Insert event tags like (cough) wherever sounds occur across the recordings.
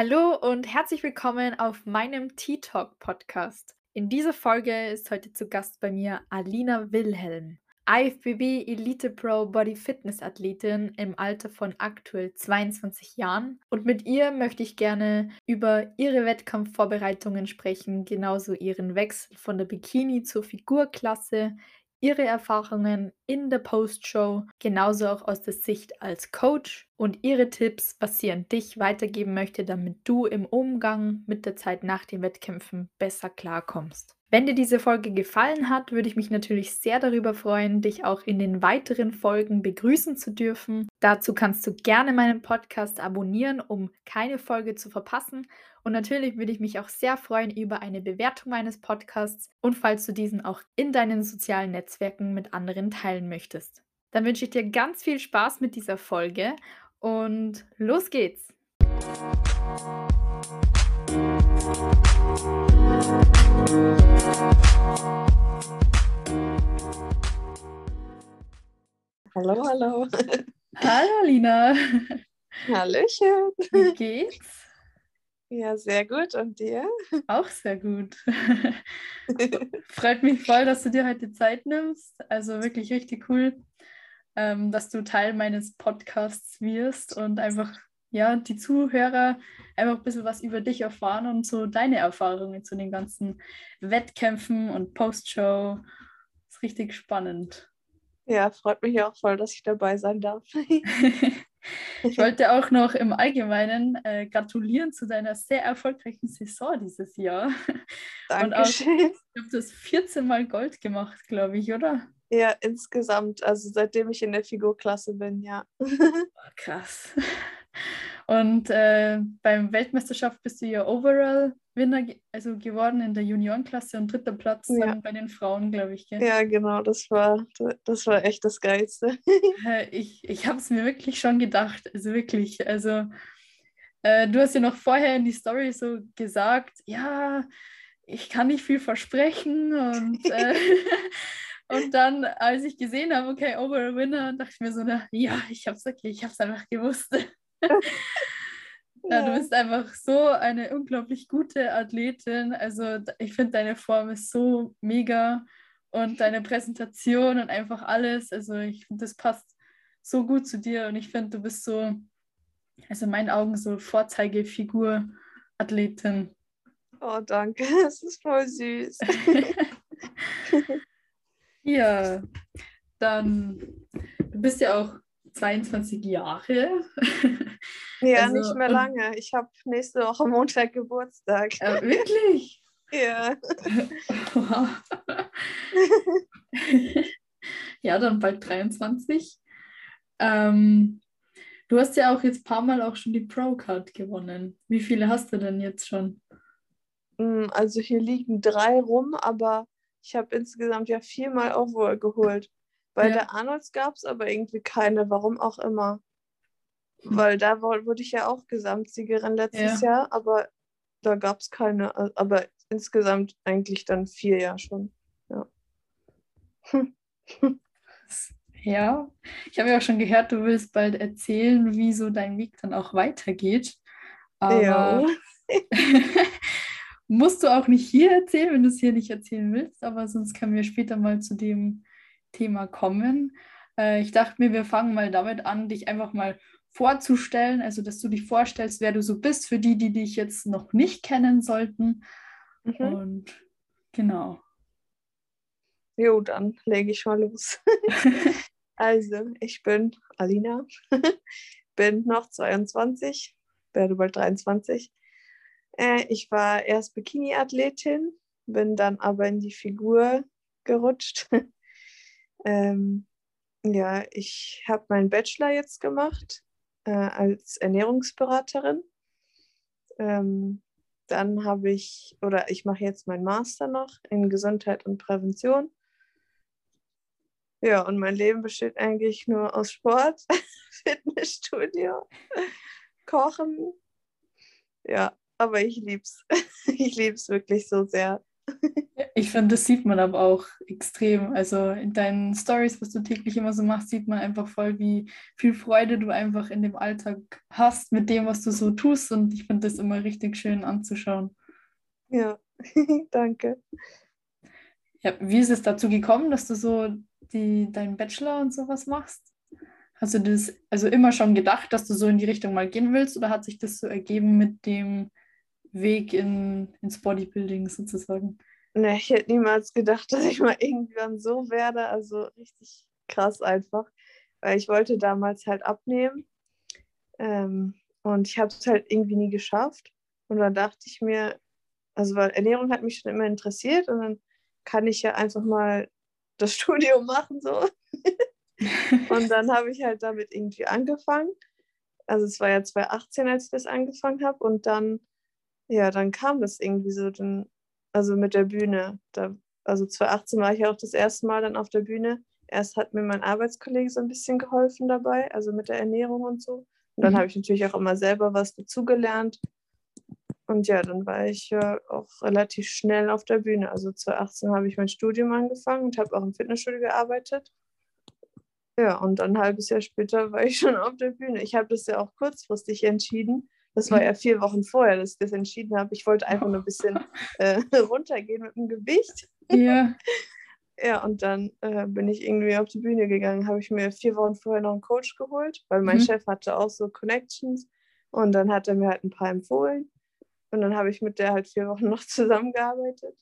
Hallo und herzlich willkommen auf meinem Tea Talk Podcast. In dieser Folge ist heute zu Gast bei mir Alina Wilhelm, IFBB Elite Pro Body Fitness Athletin im Alter von aktuell 22 Jahren. Und mit ihr möchte ich gerne über ihre Wettkampfvorbereitungen sprechen, genauso ihren Wechsel von der Bikini zur Figurklasse, ihre Erfahrungen in der Postshow, genauso auch aus der Sicht als Coach und ihre Tipps, was sie an dich weitergeben möchte, damit du im Umgang mit der Zeit nach den Wettkämpfen besser klarkommst. Wenn dir diese Folge gefallen hat, würde ich mich natürlich sehr darüber freuen, dich auch in den weiteren Folgen begrüßen zu dürfen. Dazu kannst du gerne meinen Podcast abonnieren, um keine Folge zu verpassen. Und natürlich würde ich mich auch sehr freuen über eine Bewertung meines Podcasts und falls du diesen auch in deinen sozialen Netzwerken mit anderen teilen möchtest. Dann wünsche ich dir ganz viel Spaß mit dieser Folge und los geht's! Hallo, hallo. Hallo Lina. Hallöchen. Wie geht's? Ja, sehr gut. Und dir? Auch sehr gut. (laughs) (laughs) Freut mich voll, dass du dir heute Zeit nimmst. Also wirklich richtig cool, ähm, dass du Teil meines Podcasts wirst und einfach ja, die Zuhörer einfach ein bisschen was über dich erfahren und so deine Erfahrungen zu den ganzen Wettkämpfen und Postshow. Ist richtig spannend. Ja, freut mich auch voll, dass ich dabei sein darf. (laughs) ich wollte auch noch im Allgemeinen äh, gratulieren zu deiner sehr erfolgreichen Saison dieses Jahr. Dankeschön. Und auch, ich habe das 14 Mal Gold gemacht, glaube ich, oder? Ja, insgesamt, also seitdem ich in der Figurklasse bin, ja. Oh, krass. Und äh, beim Weltmeisterschaft bist du ja Overall Winner also geworden in der Juniorenklasse und dritter Platz ja. bei den Frauen, glaube ich. Gell? Ja, genau, das war, das war echt das Geilste. (laughs) ich ich habe es mir wirklich schon gedacht, also wirklich. Also äh, du hast ja noch vorher in die Story so gesagt, ja, ich kann nicht viel versprechen und äh, (laughs) (laughs) Und dann, als ich gesehen habe, okay, Overall Winner, dachte ich mir so, na, ja, ich habe es wirklich, ich habe es einfach gewusst. Ja, du bist einfach so eine unglaublich gute Athletin. Also ich finde, deine Form ist so mega und deine Präsentation und einfach alles. Also ich finde, das passt so gut zu dir und ich finde, du bist so, also in meinen Augen so Vorzeigefigur-Athletin. Oh, danke. (laughs) Das ist voll süß. (laughs) ja, dann, du bist ja auch 22 Jahre. (laughs) Ja, also, nicht mehr lange. Ich habe nächste Woche Montag Geburtstag. Äh, wirklich? (laughs) ja. (laughs) ja, dann bald 23. Ähm, du hast ja auch jetzt ein paar Mal auch schon die Pro-Card gewonnen. Wie viele hast du denn jetzt schon? Hm, also hier liegen drei rum, aber ich habe insgesamt ja viermal Overall geholt. Bei ja. der Arnolds gab es aber irgendwie keine, warum auch immer. Weil da wurde ich ja auch Gesamtsiegerin letztes ja. Jahr, aber da gab es keine. Aber insgesamt eigentlich dann vier Jahre schon. Ja. (laughs) ja, ich habe ja auch schon gehört, du willst bald erzählen, wie so dein Weg dann auch weitergeht. Aber ja. (laughs) musst du auch nicht hier erzählen, wenn du es hier nicht erzählen willst, aber sonst können wir später mal zu dem Thema kommen. Äh, ich dachte mir, wir fangen mal damit an, dich einfach mal vorzustellen, also dass du dich vorstellst, wer du so bist, für die, die dich jetzt noch nicht kennen sollten. Mhm. Und genau. Jo, dann lege ich mal los. (laughs) also, ich bin Alina, (laughs) bin noch 22, werde bald 23. Äh, ich war erst Bikini-Athletin, bin dann aber in die Figur gerutscht. (laughs) ähm, ja, ich habe meinen Bachelor jetzt gemacht äh, als Ernährungsberaterin. Ähm, dann habe ich, oder ich mache jetzt meinen Master noch in Gesundheit und Prävention. Ja, und mein Leben besteht eigentlich nur aus Sport, (laughs) Fitnessstudio, Kochen. Ja, aber ich liebe es. (laughs) Ich liebe es wirklich so sehr. Ich finde, das sieht man aber auch extrem. Also in deinen Stories, was du täglich immer so machst, sieht man einfach voll, wie viel Freude du einfach in dem Alltag hast mit dem, was du so tust. Und ich finde das immer richtig schön anzuschauen. Ja, (laughs) danke. Ja, wie ist es dazu gekommen, dass du so die, deinen Bachelor und sowas machst? Hast du das also immer schon gedacht, dass du so in die Richtung mal gehen willst oder hat sich das so ergeben mit dem Weg in, ins Bodybuilding sozusagen? Ne, ich hätte niemals gedacht, (laughs) dass ich mal irgendwann so werde. Also richtig krass einfach. Weil ich wollte damals halt abnehmen. Ähm, und ich habe es halt irgendwie nie geschafft. Und dann dachte ich mir, also weil Ernährung hat mich schon immer interessiert und dann kann ich ja einfach mal das (laughs) Studium machen so. (laughs) und dann habe ich halt damit irgendwie angefangen. Also es war ja 2018, als ich das angefangen habe und dann, ja, dann kam das irgendwie so, dann, also mit der Bühne. Da, also 2018 war ich ja auch das erste Mal dann auf der Bühne. Erst hat mir mein Arbeitskollege so ein bisschen geholfen dabei, also mit der Ernährung und so. Und dann mhm. habe ich natürlich auch immer selber was dazugelernt. Und ja, dann war ich ja auch relativ schnell auf der Bühne. Also 2018 habe ich mein Studium angefangen und habe auch im Fitnessstudio gearbeitet. Ja, und dann ein halbes Jahr später war ich (laughs) schon auf der Bühne. Ich habe das ja auch kurzfristig entschieden. Das war ja vier Wochen vorher, dass ich das entschieden habe. Ich wollte einfach nur ein bisschen (laughs) äh, (laughs) runtergehen mit dem Gewicht. Ja. (laughs) Ja, und dann äh, bin ich irgendwie auf die Bühne gegangen. Habe ich mir vier Wochen vorher noch einen Coach geholt, weil mein mhm. Chef hatte auch so Connections. Und dann hat er mir halt ein paar empfohlen. Und dann habe ich mit der halt vier Wochen noch zusammengearbeitet.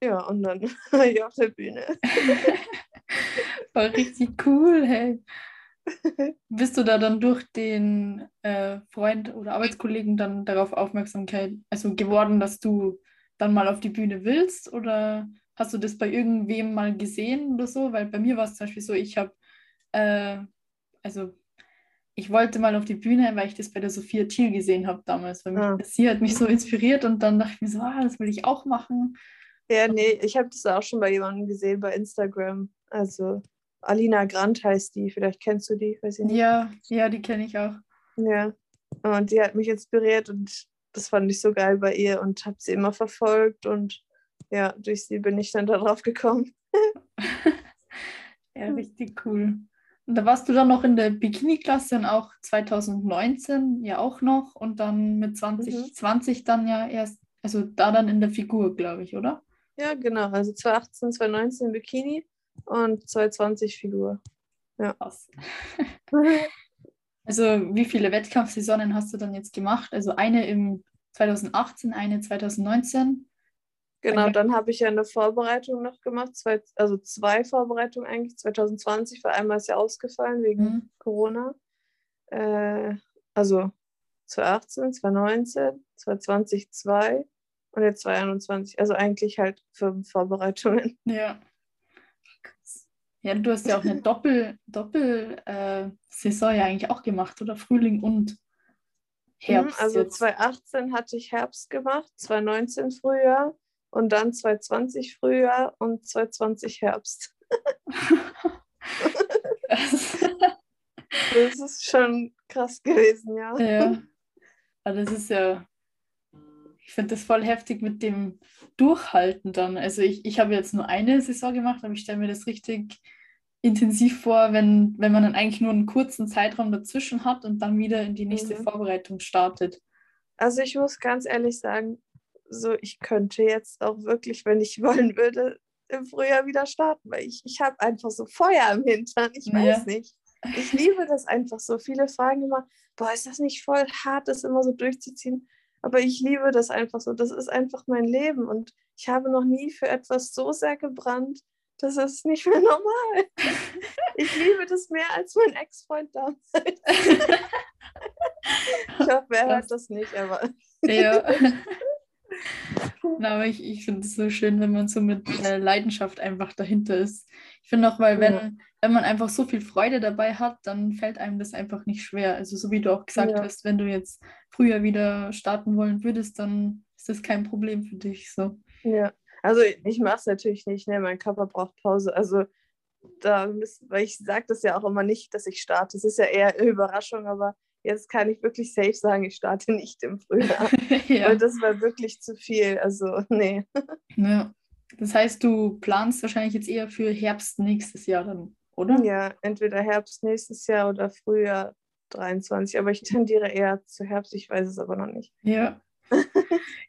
Ja, und dann war ich auf der Bühne. War richtig cool, hey. Bist du da dann durch den äh, Freund oder Arbeitskollegen dann darauf Aufmerksamkeit, also geworden, dass du dann mal auf die Bühne willst? Oder hast du das bei irgendwem mal gesehen oder so? Weil bei mir war es zum Beispiel so, ich habe, äh, also ich wollte mal auf die Bühne, weil ich das bei der Sophia Thiel gesehen habe damals. Weil ah. sie hat mich so inspiriert und dann dachte ich mir so, ah, das will ich auch machen. Ja, nee, ich habe das auch schon bei jemandem gesehen bei Instagram. Also Alina Grant heißt die, vielleicht kennst du die, weiß ich nicht. Ja, ja, die kenne ich auch. Ja, und die hat mich inspiriert und das fand ich so geil bei ihr und habe sie immer verfolgt und ja, durch sie bin ich dann darauf gekommen. (laughs) ja, richtig cool. Und da warst du dann noch in der Bikini-Klasse und auch 2019 ja auch noch und dann mit 2020 mhm. dann ja erst, also da dann in der Figur, glaube ich, oder? Ja, genau. Also 2018, 2019 Bikini und 220 Figur. Ja. Krass. (laughs) also wie viele Wettkampfsaisonen hast du dann jetzt gemacht? Also eine im 2018, eine 2019? Genau, dann habe ich ja eine Vorbereitung noch gemacht, zwei, also zwei Vorbereitungen eigentlich. 2020, weil einmal ist ja ausgefallen wegen mhm. Corona. Äh, also 2018, 2019, 2020 zwei und jetzt 2021. Also eigentlich halt fünf Vorbereitungen. Ja. Ja, du hast ja auch eine Doppel, Doppel äh, ja eigentlich auch gemacht, oder? Frühling und mhm, Herbst. Also jetzt. 2018 hatte ich Herbst gemacht, 2019 Frühjahr und dann 2020 Frühjahr und 2020 Herbst. (laughs) das ist schon krass gewesen, ja. Ja. Aber das ist ja, ich finde das voll heftig mit dem Durchhalten dann. Also ich, ich habe jetzt nur eine Saison gemacht, aber ich stelle mir das richtig intensiv vor, wenn, wenn man dann eigentlich nur einen kurzen Zeitraum dazwischen hat und dann wieder in die nächste mhm. Vorbereitung startet. Also ich muss ganz ehrlich sagen, so ich könnte jetzt auch wirklich, wenn ich (laughs) wollen würde, im Frühjahr wieder starten, weil ich, ich habe einfach so Feuer im Hintern. Ich weiß ja. nicht. Ich liebe das einfach so. Viele fragen immer, boah, ist das nicht voll hart, das immer so durchzuziehen? Aber ich liebe das einfach so. Das ist einfach mein Leben und ich habe noch nie für etwas so sehr gebrannt. Das ist nicht mehr (laughs) normal. Ich liebe das mehr als mein Ex-Freund damals. (laughs) Ich hoffe, er hört das nicht, aber. Ja. (laughs) Na, aber ich, ich finde es so schön, wenn man so mit äh, Leidenschaft einfach dahinter ist. Ich finde auch, weil wenn. Wenn man einfach so viel Freude dabei hat, dann fällt einem das einfach nicht schwer. Also so wie du auch gesagt ja. hast, wenn du jetzt früher wieder starten wollen würdest, dann ist das kein Problem für dich. So. Ja, also ich mache es natürlich nicht, ne? mein Körper braucht Pause. Also da müssen, weil ich sage das ja auch immer nicht, dass ich starte. Es ist ja eher eine Überraschung, aber jetzt kann ich wirklich safe sagen, ich starte nicht im Frühjahr. (laughs) ja. Weil das war wirklich zu viel. Also, nee. Ja. Das heißt, du planst wahrscheinlich jetzt eher für Herbst nächstes Jahr dann, oder? Ja, entweder Herbst nächstes Jahr oder Frühjahr 23. Aber ich (laughs) tendiere eher zu Herbst, ich weiß es aber noch nicht. Ja. (laughs)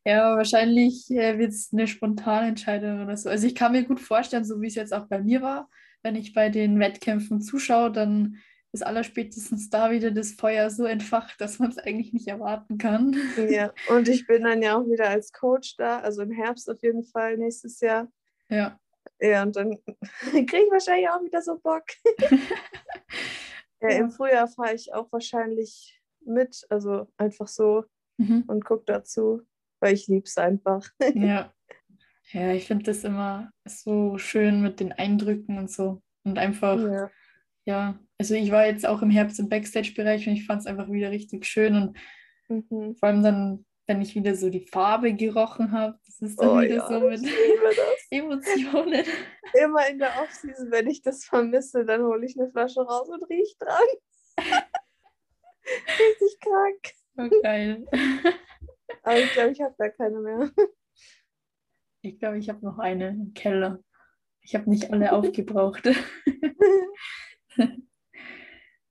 ja, wahrscheinlich äh, wird es eine spontane Entscheidung oder so. Also ich kann mir gut vorstellen, so wie es jetzt auch bei mir war, wenn ich bei den Wettkämpfen zuschaue, dann ist allerspätestens da wieder das Feuer so entfacht, dass man es eigentlich nicht erwarten kann. Ja, und ich bin dann ja auch wieder als Coach da, also im Herbst auf jeden Fall nächstes Jahr. Ja. Ja, und dann (laughs) kriege ich wahrscheinlich auch wieder so Bock. (laughs) ja, Im Frühjahr fahre ich auch wahrscheinlich mit, also einfach so mhm. und gucke dazu, weil ich liebe es einfach. (laughs) ja. Ja, ich finde das immer so schön mit den Eindrücken und so. Und einfach, ja. ja, also ich war jetzt auch im Herbst im Backstage-Bereich und ich fand es einfach wieder richtig schön. Und mhm. vor allem dann, wenn ich wieder so die Farbe gerochen habe, das ist dann oh, wieder ja, so mit (laughs) Emotionen. Immer in der Offseason, wenn ich das vermisse, dann hole ich eine Flasche raus und rieche dran. (laughs) richtig krank. Oh, geil. (laughs) Aber ich glaube, ich habe gar keine mehr. Ich glaube, ich habe noch eine im Keller. Ich habe nicht alle aufgebraucht.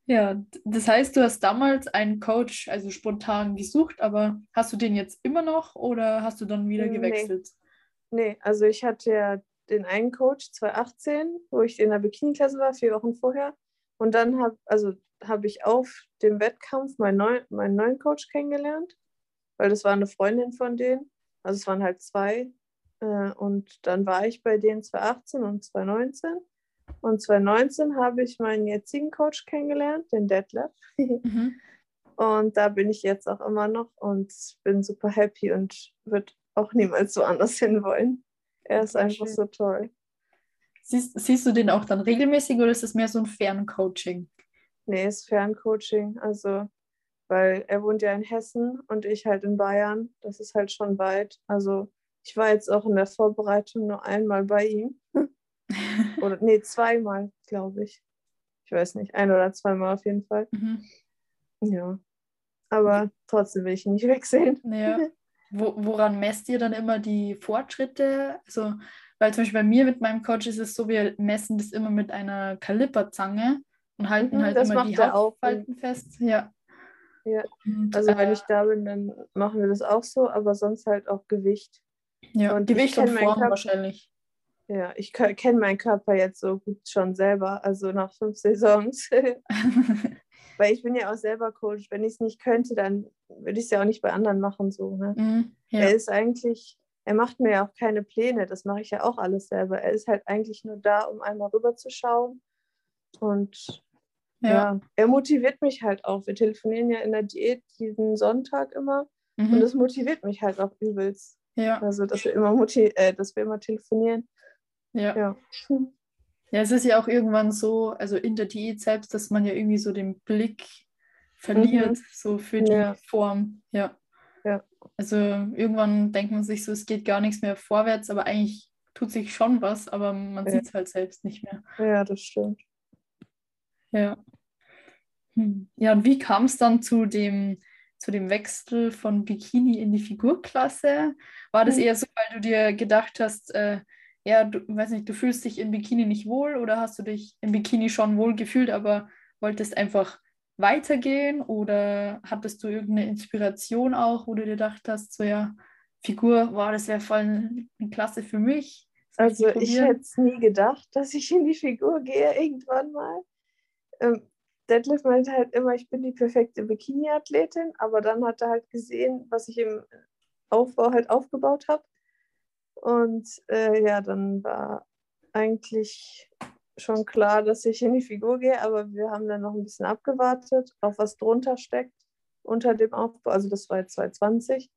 Ja, das heißt, du hast damals einen Coach, also spontan gesucht, aber hast du den jetzt immer noch oder hast du dann wieder gewechselt? Nee, nee also ich hatte ja den einen Coach 2018, wo ich in der Bikini-Klasse war, vier Wochen vorher. Und dann habe also hab ich auf dem Wettkampf meinen, neu, meinen neuen Coach kennengelernt, weil das war eine Freundin von denen. Also es waren halt zwei äh, und dann war ich bei denen 2018 und 2019. Und 2019 habe ich meinen jetzigen Coach kennengelernt, den Detlef. Mhm. Und da bin ich jetzt auch immer noch und bin super happy und würde auch niemals woanders hin wollen. Er ist einfach so toll. Siehst, siehst du den auch dann regelmäßig oder ist es mehr so ein Ferncoaching? Nee, ist Ferncoaching. Also, weil er wohnt ja in Hessen und ich halt in Bayern. Das ist halt schon weit. Also ich war jetzt auch in der Vorbereitung nur einmal bei ihm. (laughs) oder nee, zweimal, glaube ich. Ich weiß nicht, ein oder zweimal auf jeden Fall. Mhm. Ja. Aber trotzdem will ich ihn nicht (laughs) wechseln. Ja. Wo, woran messt ihr dann immer die Fortschritte? Also, weil zum Beispiel bei mir mit meinem Coach ist es so, wir messen das immer mit einer Kaliperzange und halten mhm, halt immer die Hauptfalten fest. Ja. Ja, also äh, wenn ich da bin, dann machen wir das auch so, aber sonst halt auch Gewicht. Ja, und Gewicht und Form Körper, wahrscheinlich. Ja, ich kenne meinen Körper jetzt so gut schon selber, also nach fünf Saisons. (laughs) (laughs) Weil ich bin ja auch selber Coach. Wenn ich es nicht könnte, dann würde ich es ja auch nicht bei anderen machen. So, ne? Mm, ja. Er ist eigentlich, er macht mir ja auch keine Pläne, das mache ich ja auch alles selber. Er ist halt eigentlich nur da, um einmal rüberzuschauen. Und ja. ja. er motiviert mich halt auch. Wir telefonieren ja in der Diät jeden Sonntag immer. Mhm. Und das motiviert mich halt auch übelst. Ja. Also, dass wir immer, äh, dass wir immer telefonieren. Ja. ja. Ja, es ist ja auch irgendwann so, also in der Diät selbst, dass man ja irgendwie so den Blick verliert, mhm. so für die ja. Form. Ja. ja. Also irgendwann denkt man sich so, es geht gar nichts mehr vorwärts, aber eigentlich tut sich schon was, aber man ja. sieht es halt selbst nicht mehr. Ja, das stimmt. Ja. Hm. Ja, und wie kam es dann zu dem, zu dem Wechsel von Bikini in die Figurklasse? War das hm. eher so, weil du dir gedacht hast, äh, ja, du weiß nicht, du fühlst dich im Bikini nicht wohl oder hast du dich im Bikini schon wohl gefühlt, aber wolltest einfach weitergehen oder hattest du irgendeine Inspiration auch, wo du dir gedacht hast, so ja, Figur, wow, das wäre voll eine Klasse für mich. Also ich hätte es nie gedacht, dass ich in die Figur gehe irgendwann mal. Ähm, Detlef meinte halt immer, ich bin die perfekte Bikini-Athletin, aber dann hat er halt gesehen, was ich im Aufbau halt aufgebaut habe und äh, ja, dann war eigentlich schon klar, dass ich in die Figur gehe, aber wir haben dann noch ein bisschen abgewartet, auf was drunter steckt unter dem Aufbau. Also das war jetzt 2020.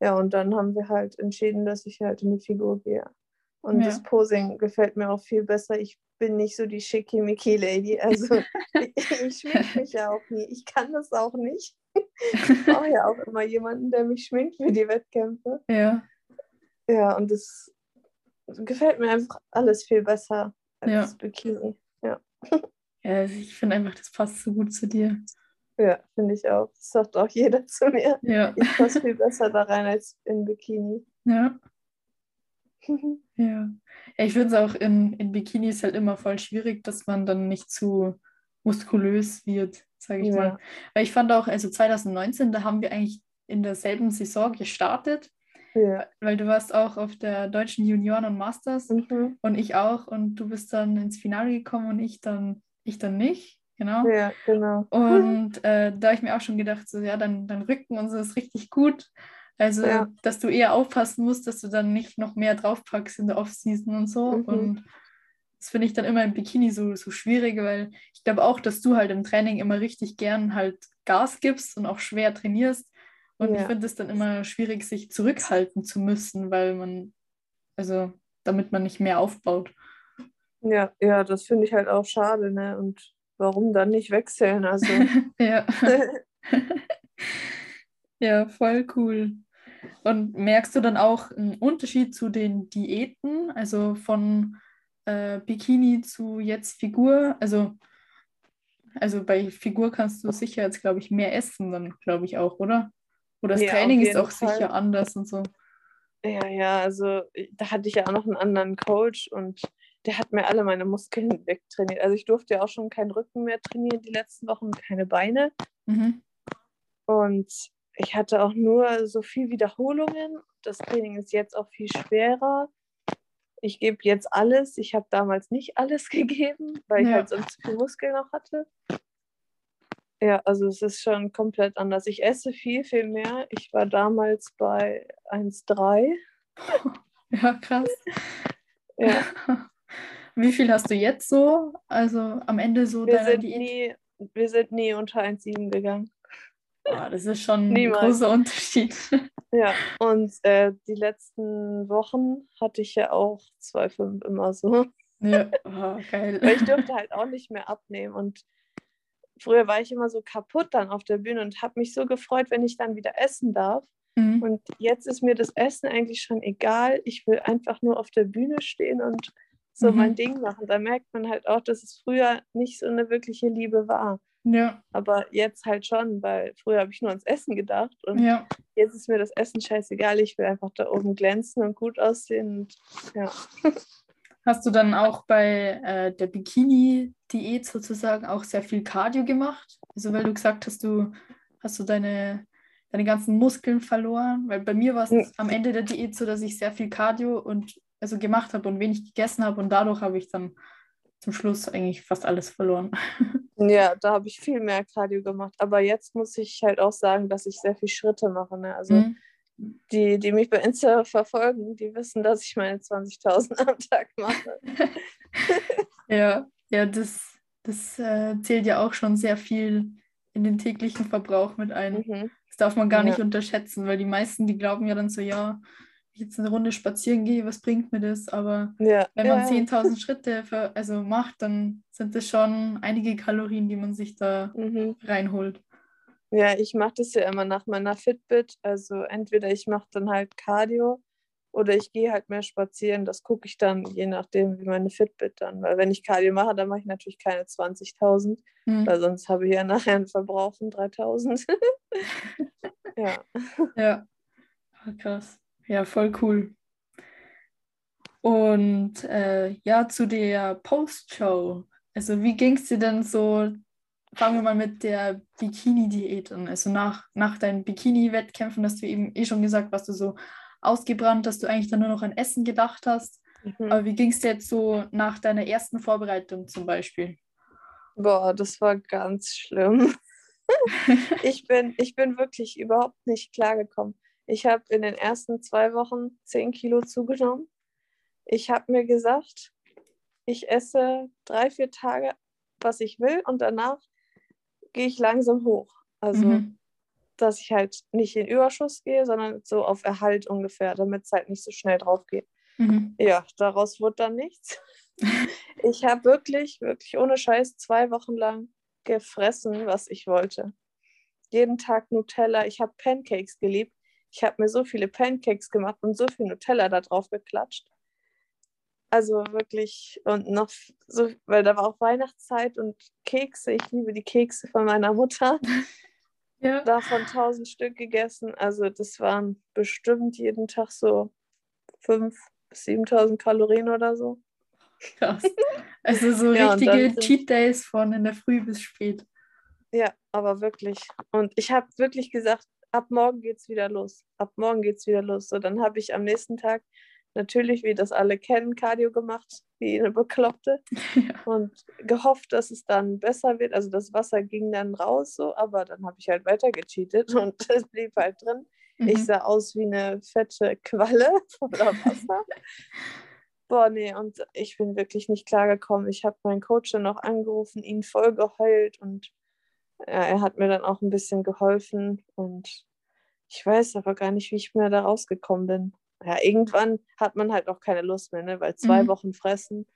Ja, und dann haben wir halt entschieden, dass ich halt in die Figur gehe. Und ja. das Posing gefällt mir auch viel besser. Ich bin nicht so die schickimicki-Lady. Also (laughs) ich, ich schminke mich ja auch nie. Ich kann das auch nicht. Ich brauche ja auch immer jemanden, der mich schminkt für die Wettkämpfe. Ja. Ja, und das gefällt mir einfach alles viel besser als ja. Bikini. Ja. (laughs) ja, also ich finde einfach, das passt so gut zu dir. Ja, finde ich auch. Das sagt auch jeder (laughs) zu mir. Ja. Ich passe viel besser da rein als in Bikini. Ja. (laughs) Ja. ja ich finde es auch in, in Bikinis halt immer voll schwierig, dass man dann nicht zu muskulös wird, sage ich Ja. mal. Weil ich fand auch, also 2019, da haben wir eigentlich in derselben Saison gestartet, Ja. weil du warst auch auf der deutschen Junioren und Masters Mhm. und ich auch und du bist dann ins Finale gekommen und ich dann, ich dann nicht, genau. Ja, genau. Und äh, da habe ich mir auch schon gedacht, so ja, dein, dein Rücken und so ist richtig gut. Also, Ja. dass du eher aufpassen musst, dass du dann nicht noch mehr draufpackst in der Offseason und so. Mhm. Und das finde ich dann immer im Bikini so, so schwierig, weil ich glaube auch, dass du halt im Training immer richtig gern halt Gas gibst und auch schwer trainierst. Und ich Ja. finde es dann immer schwierig, sich zurückhalten zu müssen, weil man, also damit man nicht mehr aufbaut. Ja, ja, das finde ich halt auch schade, ne? Und warum dann nicht wechseln? Also, (laughs) Ja. (laughs) Ja, voll cool. Und merkst du dann auch einen Unterschied zu den Diäten, also von äh, Bikini zu jetzt Figur? Also, also bei Figur kannst du sicher jetzt, glaube ich, mehr essen, dann glaube ich auch, oder? Oder das Ja, Training ist auch Fall. sicher anders und so. ja, ja, also da hatte ich ja auch noch einen anderen Coach und der hat mir alle meine Muskeln wegtrainiert. Also ich durfte ja auch schon keinen Rücken mehr trainieren die letzten Wochen, keine Beine. Mhm. Und ich hatte auch nur so viel Wiederholungen. Das Training ist jetzt auch viel schwerer. Ich gebe jetzt alles. Ich habe damals nicht alles (laughs) gegeben, weil ich Ja. halt sonst viel Muskeln noch hatte. Ja, also es ist schon komplett anders. Ich esse viel, viel mehr. Ich war damals bei 1,3. (laughs) Ja, krass. Ja, (laughs) Wie viel hast du jetzt so? Also am Ende so wir deiner sind, Diät? nie, wir sind nie unter 1,7 gegangen. Ah, das ist schon ein Niemals. großer Unterschied. (laughs) Ja, und äh, die letzten Wochen hatte ich ja auch 2,5 immer so. Ja, oh, geil. Weil ich durfte halt auch nicht mehr abnehmen. Und früher war ich immer so kaputt dann auf der Bühne und habe mich so gefreut, wenn ich dann wieder essen darf. Mhm. Und jetzt ist mir das Essen eigentlich schon egal. Ich will einfach nur auf der Bühne stehen und so Mhm. mein Ding machen. Da merkt man halt auch, dass es früher nicht so eine wirkliche Liebe war. Ja, Aber jetzt halt schon, weil früher habe ich nur ans Essen gedacht und ja. jetzt ist mir das Essen scheißegal. Ich will einfach da oben glänzen und gut aussehen. Und, ja. (laughs) Hast du dann auch bei äh, der Bikini-Diät sozusagen auch sehr viel Cardio gemacht? Also weil du gesagt hast, du hast du deine, deine ganzen Muskeln verloren? Weil bei mir war es Mhm. am Ende der Diät so, dass ich sehr viel Cardio und also gemacht habe und wenig gegessen habe und dadurch habe ich dann zum Schluss eigentlich fast alles verloren. (laughs) Ja, da habe ich viel mehr Cardio gemacht. Aber jetzt muss ich halt auch sagen, dass ich sehr viel Schritte mache. Ne? Also Mhm. Die, die mich bei Insta verfolgen, die wissen, dass ich meine 20.000 am Tag mache. (laughs) Ja, ja, das, das äh, zählt ja auch schon sehr viel in den täglichen Verbrauch mit ein. Mhm. Das darf man gar Ja. nicht unterschätzen, weil die meisten, die glauben ja dann so, ja, wenn ich jetzt eine Runde spazieren gehe, was bringt mir das? Aber Ja, wenn man ja, 10.000 (laughs) Schritte für, also macht, dann sind das schon einige Kalorien, die man sich da mhm. reinholt. Ja, ich mache das ja immer nach meiner Fitbit. Also entweder ich mache dann halt Cardio oder ich gehe halt mehr spazieren. Das gucke ich dann, je nachdem, wie meine Fitbit dann. Weil wenn ich Cardio mache, dann mache ich natürlich keine 20.000, Hm. weil sonst habe ich ja nachher einen Verbrauch von 3.000. (laughs) ja. Ja, Ah, krass. Ja, voll cool. Und äh, ja, zu der Post-Show. Also wie ging es dir denn so? Fangen wir mal mit der Bikini-Diät an. Also nach, nach deinen Bikini-Wettkämpfen hast du eben eh schon gesagt, warst du so ausgebrannt, dass du eigentlich dann nur noch an Essen gedacht hast. Mhm. Aber wie ging es dir jetzt so nach deiner ersten Vorbereitung zum Beispiel? Boah, das war ganz schlimm. (laughs) ich, bin, ich bin wirklich überhaupt nicht klargekommen. Ich habe in den ersten zwei Wochen 10 Kilo zugenommen. Ich habe mir gesagt, ich esse drei, vier Tage, was ich will und danach gehe ich langsam hoch. Also, Mhm. dass ich halt nicht in Überschuss gehe, sondern so auf Erhalt ungefähr, damit es halt nicht so schnell drauf geht. Mhm. Ja, daraus wurde dann nichts. (laughs) Ich habe wirklich, wirklich ohne Scheiß zwei Wochen lang gefressen, was ich wollte. Jeden Tag Nutella. Ich habe Pancakes geliebt. Ich habe mir so viele Pancakes gemacht und so viel Nutella da drauf geklatscht. Also wirklich, und noch so, weil da war auch Weihnachtszeit und Kekse. Ich liebe die Kekse von meiner Mutter. (laughs) Ja. Davon tausend Stück gegessen. Also das waren bestimmt jeden Tag so 5.000 bis 7.000 Kalorien oder so. Krass. Also so (laughs) Ja, richtige Cheat Days von in der Früh bis spät. Ja, aber wirklich. Und ich habe wirklich gesagt, ab morgen geht's wieder los. Ab morgen geht's wieder los. So, dann habe ich am nächsten Tag natürlich, wie das alle kennen, Cardio gemacht, wie eine Bekloppte. (laughs) Ja. Und gehofft, dass es dann besser wird. Also das Wasser ging dann raus, so, aber dann habe ich halt weiter gecheatet und (laughs) es blieb halt drin. Ich Mhm. sah aus wie eine fette Qualle (laughs) voller Wasser. Boah, nee, und ich bin wirklich nicht klargekommen. Ich habe meinen Coach dann noch angerufen, ihn voll geheult und ja, er hat mir dann auch ein bisschen geholfen und ich weiß aber gar nicht, wie ich mir da rausgekommen bin. Ja, irgendwann hat man halt auch keine Lust mehr, ne? weil zwei Mhm. Wochen fressen,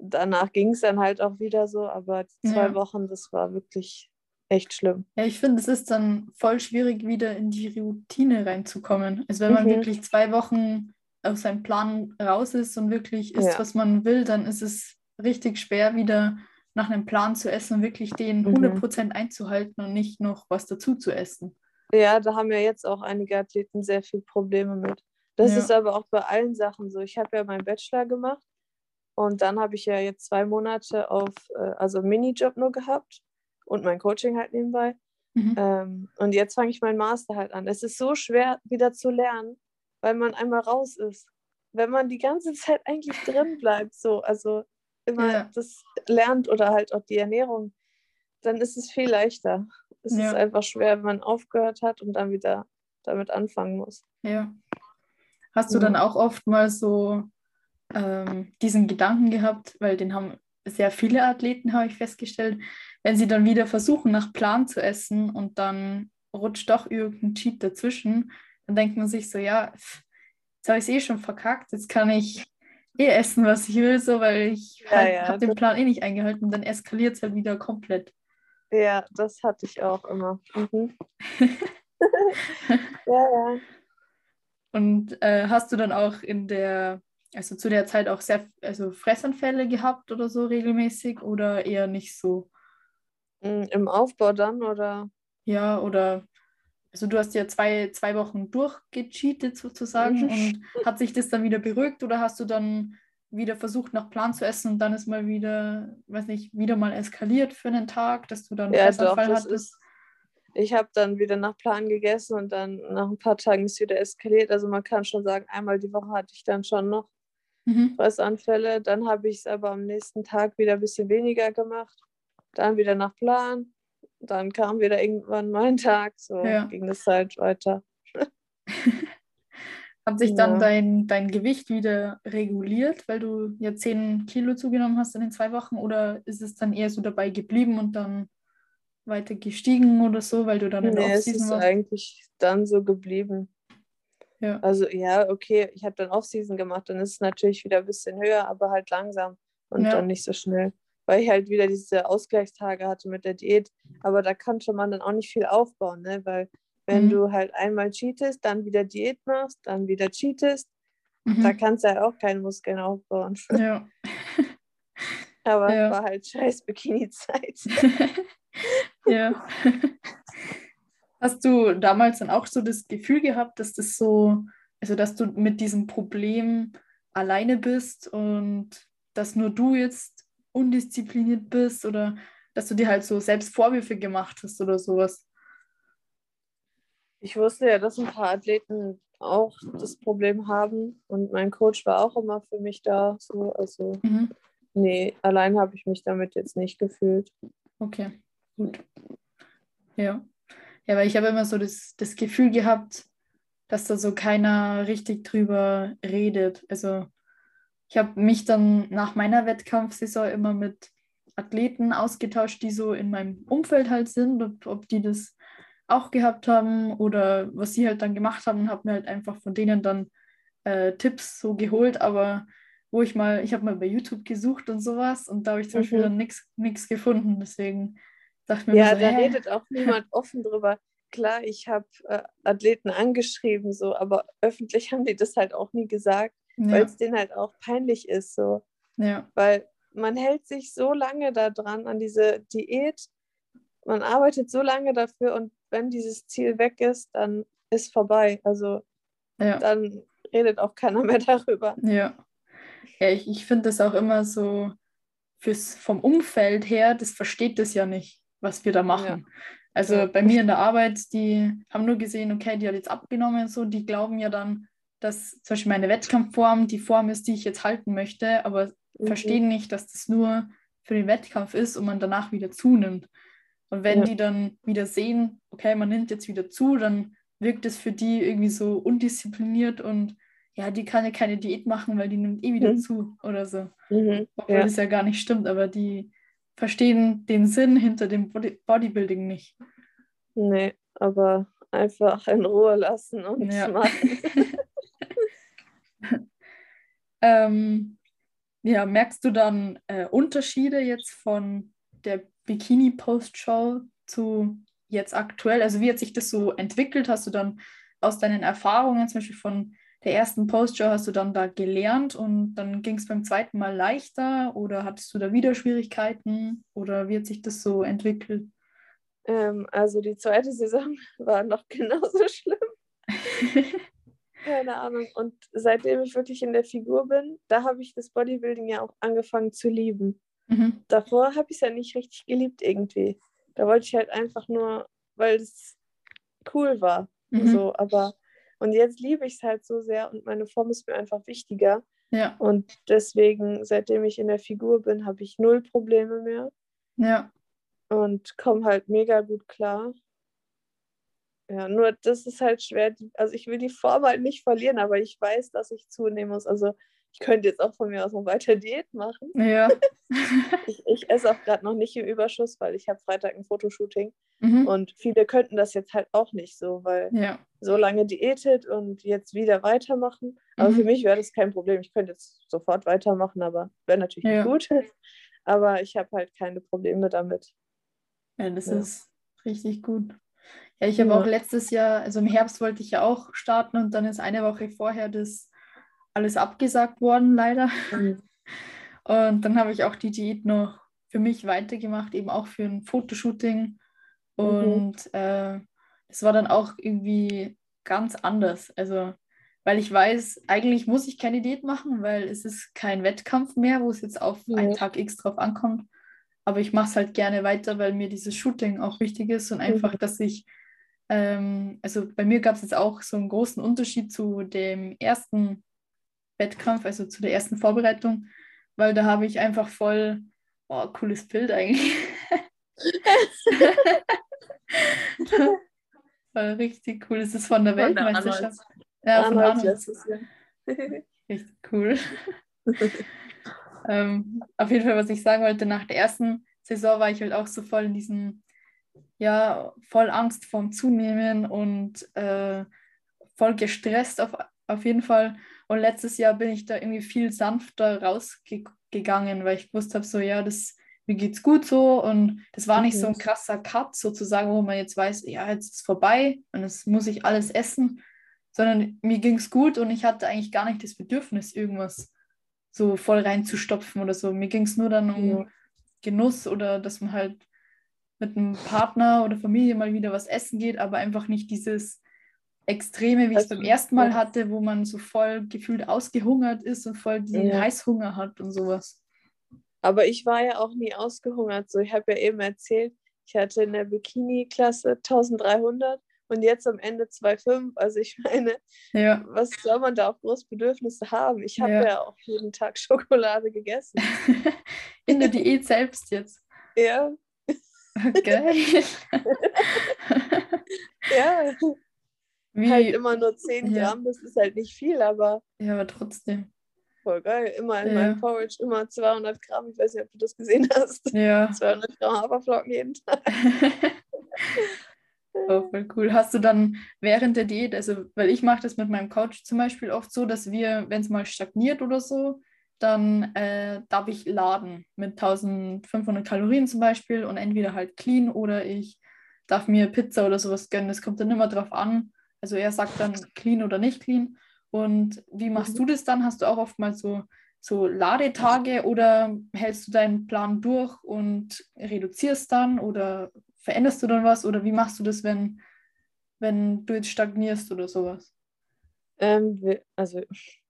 danach ging es dann halt auch wieder so, aber zwei Ja. Wochen, das war wirklich echt schlimm. Ja, ich finde, es ist dann voll schwierig, wieder in die Routine reinzukommen. Also wenn man Mhm. wirklich zwei Wochen aus seinem Plan raus ist und wirklich isst, Ja. was man will, dann ist es richtig schwer, wieder nach einem Plan zu essen und wirklich den Mhm. 100% einzuhalten und nicht noch was dazu zu essen. Ja, da haben ja jetzt auch einige Athleten sehr viel Probleme mit. Das Ja. ist aber auch bei allen Sachen so. Ich habe ja meinen Bachelor gemacht und dann habe ich ja jetzt zwei Monate auf, äh, also Minijob nur gehabt und mein Coaching halt nebenbei. Mhm. Ähm, und jetzt fange ich meinen Master halt an. Es ist so schwer, wieder zu lernen, weil man einmal raus ist. Wenn man die ganze (laughs) Zeit eigentlich drin bleibt, so, also immer Ja. das lernt oder halt auch die Ernährung, dann ist es viel leichter. Es Ja. ist einfach schwer, wenn man aufgehört hat und dann wieder damit anfangen muss. Ja. Hast du dann Ja. auch oft mal so ähm, diesen Gedanken gehabt, weil den haben sehr viele Athleten, habe ich festgestellt, wenn sie dann wieder versuchen, nach Plan zu essen und dann rutscht doch irgendein Cheat dazwischen, dann denkt man sich so, ja, jetzt habe ich es eh schon verkackt, jetzt kann ich eh essen, was ich will, so, weil ich halt, ja, habe den Plan eh nicht eingehalten und dann eskaliert es halt wieder komplett. Ja, das hatte ich auch immer. Mhm. (laughs) (laughs) ja, ja. Und äh, hast du dann auch in der, also zu der Zeit auch sehr, also Fressanfälle gehabt oder so regelmäßig oder eher nicht so? Mm, Im Aufbau dann oder? Ja, oder, also du hast ja zwei, zwei Wochen durchgecheatet sozusagen Mhm. und hat sich das dann wieder beruhigt oder hast du dann wieder versucht, nach Plan zu essen und dann ist mal wieder, weiß nicht, wieder mal eskaliert für einen Tag, dass du dann Ja, doch, Fressanfall das hattest? ist. Ich habe dann wieder nach Plan gegessen und dann nach ein paar Tagen ist wieder eskaliert. Also man kann schon sagen, einmal die Woche hatte ich dann schon noch Mhm. Fressanfälle. Dann habe ich es aber am nächsten Tag wieder ein bisschen weniger gemacht. Dann wieder nach Plan. Dann kam wieder irgendwann mein Tag. So Ja. ging es halt weiter. (laughs) Hat sich dann Ja. dein, dein Gewicht wieder reguliert, weil du ja 10 Kilo zugenommen hast in den zwei Wochen? Oder ist es dann eher so dabei geblieben und dann weiter gestiegen oder so, weil du dann in der Nee, es Offseason ist warst? eigentlich dann so geblieben. Ja. Also ja, okay, ich habe dann Offseason gemacht, dann ist es natürlich wieder ein bisschen höher, aber halt langsam und Ja. dann nicht so schnell. Weil ich halt wieder diese Ausgleichstage hatte mit der Diät. Aber da konnte man dann auch nicht viel aufbauen, ne? Weil wenn Mhm. du halt einmal cheatest, dann wieder Diät machst, dann wieder cheatest, Mhm. da kannst du halt auch keine Muskeln aufbauen. Ja. (laughs) Aber Ja. war halt scheiß Bikini-Zeit. (laughs) ja. Hast du damals dann auch so das Gefühl gehabt, dass das so, also dass du mit diesem Problem alleine bist und dass nur du jetzt undiszipliniert bist oder dass du dir halt so selbst Vorwürfe gemacht hast oder sowas? Ich wusste ja, dass ein paar Athleten auch das Problem haben und mein Coach war auch immer für mich da. So, also Mhm. nee, allein habe ich mich damit jetzt nicht gefühlt. Okay, gut. Ja. Ja, weil ich habe immer so das, das Gefühl gehabt, dass da so keiner richtig drüber redet. Also ich habe mich dann nach meiner Wettkampfsaison immer mit Athleten ausgetauscht, die so in meinem Umfeld halt sind, ob, ob die das auch gehabt haben oder was sie halt dann gemacht haben und habe mir halt einfach von denen dann äh, Tipps so geholt, aber wo ich mal, ich habe mal bei YouTube gesucht und sowas und da habe ich zum Beispiel Mhm. dann nichts gefunden, deswegen Ja, so, da hä? redet auch niemand offen drüber. Klar, ich habe äh, Athleten angeschrieben, so, aber öffentlich haben die das halt auch nie gesagt. weil Ja, es denen halt auch peinlich ist, so. ja, Weil man hält sich so lange daran, an diese Diät, man arbeitet so lange dafür und wenn dieses Ziel weg ist, dann ist vorbei. Also ja, dann redet auch keiner mehr (laughs) darüber. ja. Ja, ich, ich finde das auch immer so fürs, vom Umfeld her, das versteht das ja nicht, was wir da machen. Also Ja. bei mir in der Arbeit, die haben nur gesehen, okay, die hat jetzt abgenommen und so, die glauben ja dann, dass zum Beispiel meine Wettkampfform die Form ist, die ich jetzt halten möchte, aber Mhm. verstehen nicht, dass das nur für den Wettkampf ist und man danach wieder zunimmt. Und wenn Ja. die dann wieder sehen, okay, man nimmt jetzt wieder zu, dann wirkt es für die irgendwie so undiszipliniert und ja, die kann ja keine Diät machen, weil die nimmt eh wieder Mhm. zu oder so. Mhm. Obwohl Ja. das ja gar nicht stimmt, aber die verstehen den Sinn hinter dem Body Bodybuilding nicht. Nee, aber einfach in Ruhe lassen und Ja. (laughs) machen. Ähm, ja, merkst du dann äh, Unterschiede jetzt von der Bikini-Post-Show zu jetzt aktuell? Also wie hat sich das so entwickelt? Hast du dann aus deinen Erfahrungen, zum Beispiel von der ersten Post-Show, hast du dann da gelernt und dann ging es beim zweiten Mal leichter oder hattest du da wieder Schwierigkeiten oder wie hat sich das so entwickelt? Ähm, also die zweite Saison (laughs) war noch genauso (laughs) schlimm. Keine Ahnung. Und seitdem ich wirklich in der Figur bin, da habe ich das Bodybuilding ja auch angefangen zu lieben. Mhm. Davor habe ich es ja nicht richtig geliebt irgendwie. Da wollte ich halt einfach nur, weil es cool war. Mhm. So, aber und jetzt liebe ich es halt so sehr und meine Form ist mir einfach wichtiger. Ja, Und deswegen, seitdem ich in der Figur bin, habe ich null Probleme mehr ja, und komme halt mega gut klar. Ja, nur das ist halt schwer. Also ich will die Form halt nicht verlieren, aber ich weiß, dass ich zunehmen muss. Also ich könnte jetzt auch von mir aus noch weiter Diät machen. ja. (laughs) Ich, ich esse auch gerade noch nicht im Überschuss, weil ich habe Freitag ein Fotoshooting. mhm. Und viele könnten das jetzt halt auch nicht so, weil Ja, so lange diätet und jetzt wieder weitermachen. Aber Mhm. für mich wäre das kein Problem. Ich könnte jetzt sofort weitermachen, aber wäre natürlich Ja. nicht gut. (laughs) Aber ich habe halt keine Probleme damit. Ja, das Ja. ist richtig gut. Ja, ich habe auch letztes Jahr, also im Herbst wollte ich ja auch starten und dann ist eine Woche vorher das alles abgesagt worden, leider. Und dann habe ich auch die Diät noch für mich weitergemacht, eben auch für ein Fotoshooting. Und äh, es war dann auch irgendwie ganz anders. Also, weil ich weiß, eigentlich muss ich keine Diät machen, weil es ist kein Wettkampf mehr, wo es jetzt auf einen Ja. Tag X drauf ankommt. Aber ich mache es halt gerne weiter, weil mir dieses Shooting auch wichtig ist und einfach, dass ich, ähm, also bei mir gab es jetzt auch so einen großen Unterschied zu dem ersten Wettkampf, also zu der ersten Vorbereitung, weil da habe ich einfach voll, oh, cooles Bild eigentlich. (laughs) War richtig cool. Es ist von der Von der Weltmeisterschaft. Ja, von Arnold Arnold. letztes Jahr. Richtig cool. (laughs) ähm, auf jeden Fall, was ich sagen wollte, nach der ersten Saison war ich halt auch so voll in diesem, ja, voll Angst vorm Zunehmen und äh, voll gestresst auf, auf jeden Fall. Und letztes Jahr bin ich da irgendwie viel sanfter rausgegangen, weil ich gewusst habe, so, ja, das, mir geht's gut so und das war nicht so ein Mhm. krasser Cut sozusagen, wo man jetzt weiß, ja, jetzt ist es vorbei und jetzt muss ich alles essen, sondern mir ging es gut und ich hatte eigentlich gar nicht das Bedürfnis, irgendwas so voll reinzustopfen oder so. Mir ging es nur dann um Ja. Genuss oder dass man halt mit einem Partner oder Familie mal wieder was essen geht, aber einfach nicht dieses Extreme, wie ich es Also, beim ersten Mal hatte, wo man so voll gefühlt ausgehungert ist und voll die Ja. Heißhunger hat und sowas. Aber ich war ja auch nie ausgehungert. So, ich habe ja eben erzählt, ich hatte in der Bikini-Klasse 1300 und jetzt am Ende 2,5. Also ich (laughs) meine, Ja, was soll man da auch groß Bedürfnisse haben? Ich habe Ja. ja. auch jeden Tag Schokolade gegessen. (laughs) in der Diät selbst jetzt. Ja, Geil. (laughs) ja. Wie, Halt immer nur 10 Ja. Gramm, das ist halt nicht viel, aber ja, aber trotzdem. voll geil. Immer in Ja. meinem Porridge, immer 200 Gramm. Ich weiß nicht, ob du das gesehen hast. Ja. (laughs) 200 Gramm Haferflocken jeden Tag. (laughs) Oh, voll cool. Hast du dann während der Diät, also weil ich mache das mit meinem Coach zum Beispiel oft so, dass wir, wenn es mal stagniert oder so, dann äh, darf ich laden mit 1500 Kalorien zum Beispiel und entweder halt clean oder ich darf mir Pizza oder sowas gönnen. Das kommt dann immer drauf an. Also er sagt dann clean oder nicht clean. Und wie machst Mhm. du das dann? Hast du auch oftmals so, so Ladetage oder hältst du deinen Plan durch und reduzierst dann oder veränderst du dann was? Oder wie machst du das, wenn, wenn du jetzt stagnierst oder sowas? Ähm, also ich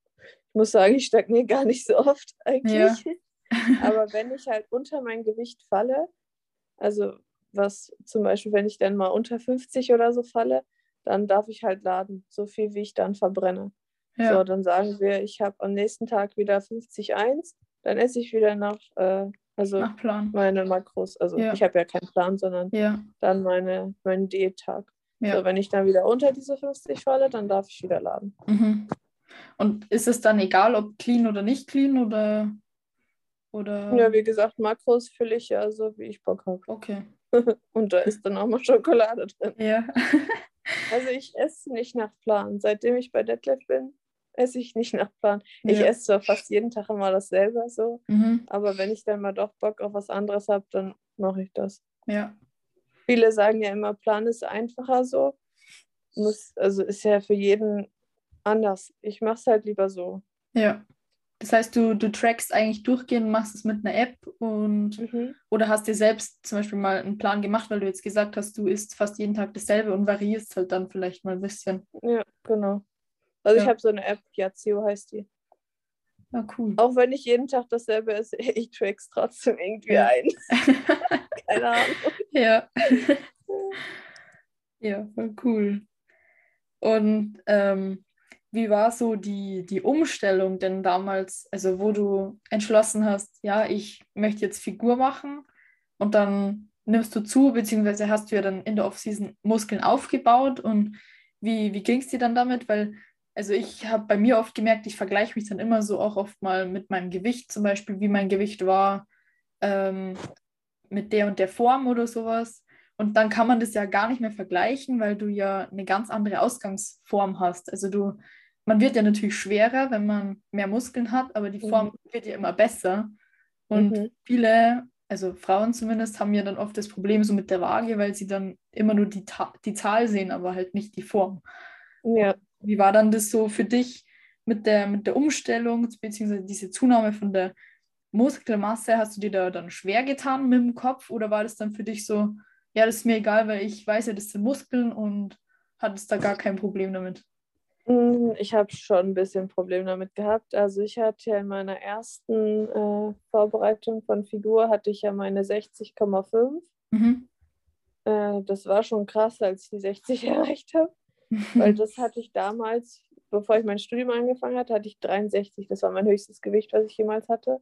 muss sagen, ich stagniere gar nicht so oft eigentlich. (laughs) Aber (laughs) wenn ich halt unter mein Gewicht falle, also was zum Beispiel, wenn ich dann mal unter 50 oder so falle, dann darf ich halt laden, so viel wie ich dann verbrenne. So, Ja, dann sagen wir, ich habe am nächsten Tag wieder 50,1, dann esse ich wieder nach, äh, also nach Plan. meine Makros. Also Ja. ich habe ja keinen Plan, sondern Ja, dann meine, meinen Diättag. So, wenn ich dann wieder unter diese 50 falle, dann darf ich wieder laden. Mhm. Und ist es dann egal, ob clean oder nicht clean oder, oder Ja, wie gesagt, Makros fülle ich ja so, wie ich Bock habe. okay. (laughs) Und da ist dann auch mal Schokolade drin. Ja. (laughs) Also ich esse nicht nach Plan. Seitdem ich bei Detlef bin, esse ich nicht nach Plan. Ich Ja. esse zwar fast jeden Tag immer dasselbe so, Mhm. aber wenn ich dann mal doch Bock auf was anderes habe, dann mache ich das. Ja. Viele sagen ja immer, Plan ist einfacher so. Muss, also ist ja für jeden anders. Ich mache es halt lieber so. Ja. Das heißt, du, du trackst eigentlich durchgehend, machst es mit einer App und oder hast dir selbst zum Beispiel mal einen Plan gemacht, weil du jetzt gesagt hast, du isst fast jeden Tag dasselbe und variierst halt dann vielleicht mal ein bisschen. Ja, genau. Also ich Ja. habe so eine App, Yazio heißt die. Ja, cool. Auch wenn ich jeden Tag dasselbe esse, (laughs) ich track's trotzdem irgendwie Ja. ein. (laughs) Keine Ahnung. Ja. (laughs) Ja, voll cool. Und ähm, wie war so die, die Umstellung denn damals, also wo du entschlossen hast, ja, ich möchte jetzt Figur machen und dann nimmst du zu, beziehungsweise hast du ja dann in der Offseason Muskeln aufgebaut und wie, wie ging es dir dann damit? Weil, also ich habe bei mir oft gemerkt, ich vergleiche mich dann immer so auch oft mal mit meinem Gewicht, zum Beispiel, wie mein Gewicht war ähm, mit der und der Form oder sowas. Und dann kann man das ja gar nicht mehr vergleichen, weil du ja eine ganz andere Ausgangsform hast. Also du, man wird ja natürlich schwerer, wenn man mehr Muskeln hat, aber die Form wird ja immer besser. Und Mhm. viele, also Frauen zumindest, haben ja dann oft das Problem so mit der Waage, weil sie dann immer nur die, Ta die Zahl sehen, aber halt nicht die Form. Ja. Wie war dann das so für dich mit der, mit der Umstellung, beziehungsweise diese Zunahme von der Muskelmasse? Hast du dir da dann schwer getan mit dem Kopf oder war das dann für dich so, ja, das ist mir egal, weil ich weiß ja, das sind Muskeln und hattest da gar kein Problem damit? Mm, Ich habe schon ein bisschen Problem damit gehabt. Also ich hatte ja in meiner ersten äh, Vorbereitung von Figur, hatte ich ja meine 60,5. Mhm. Äh, das war schon krass, als ich die 60 (laughs) erreicht habe. Weil (laughs) das hatte ich damals, bevor ich mein Studium angefangen hatte, hatte ich 63. Das war mein höchstes Gewicht, was ich jemals hatte.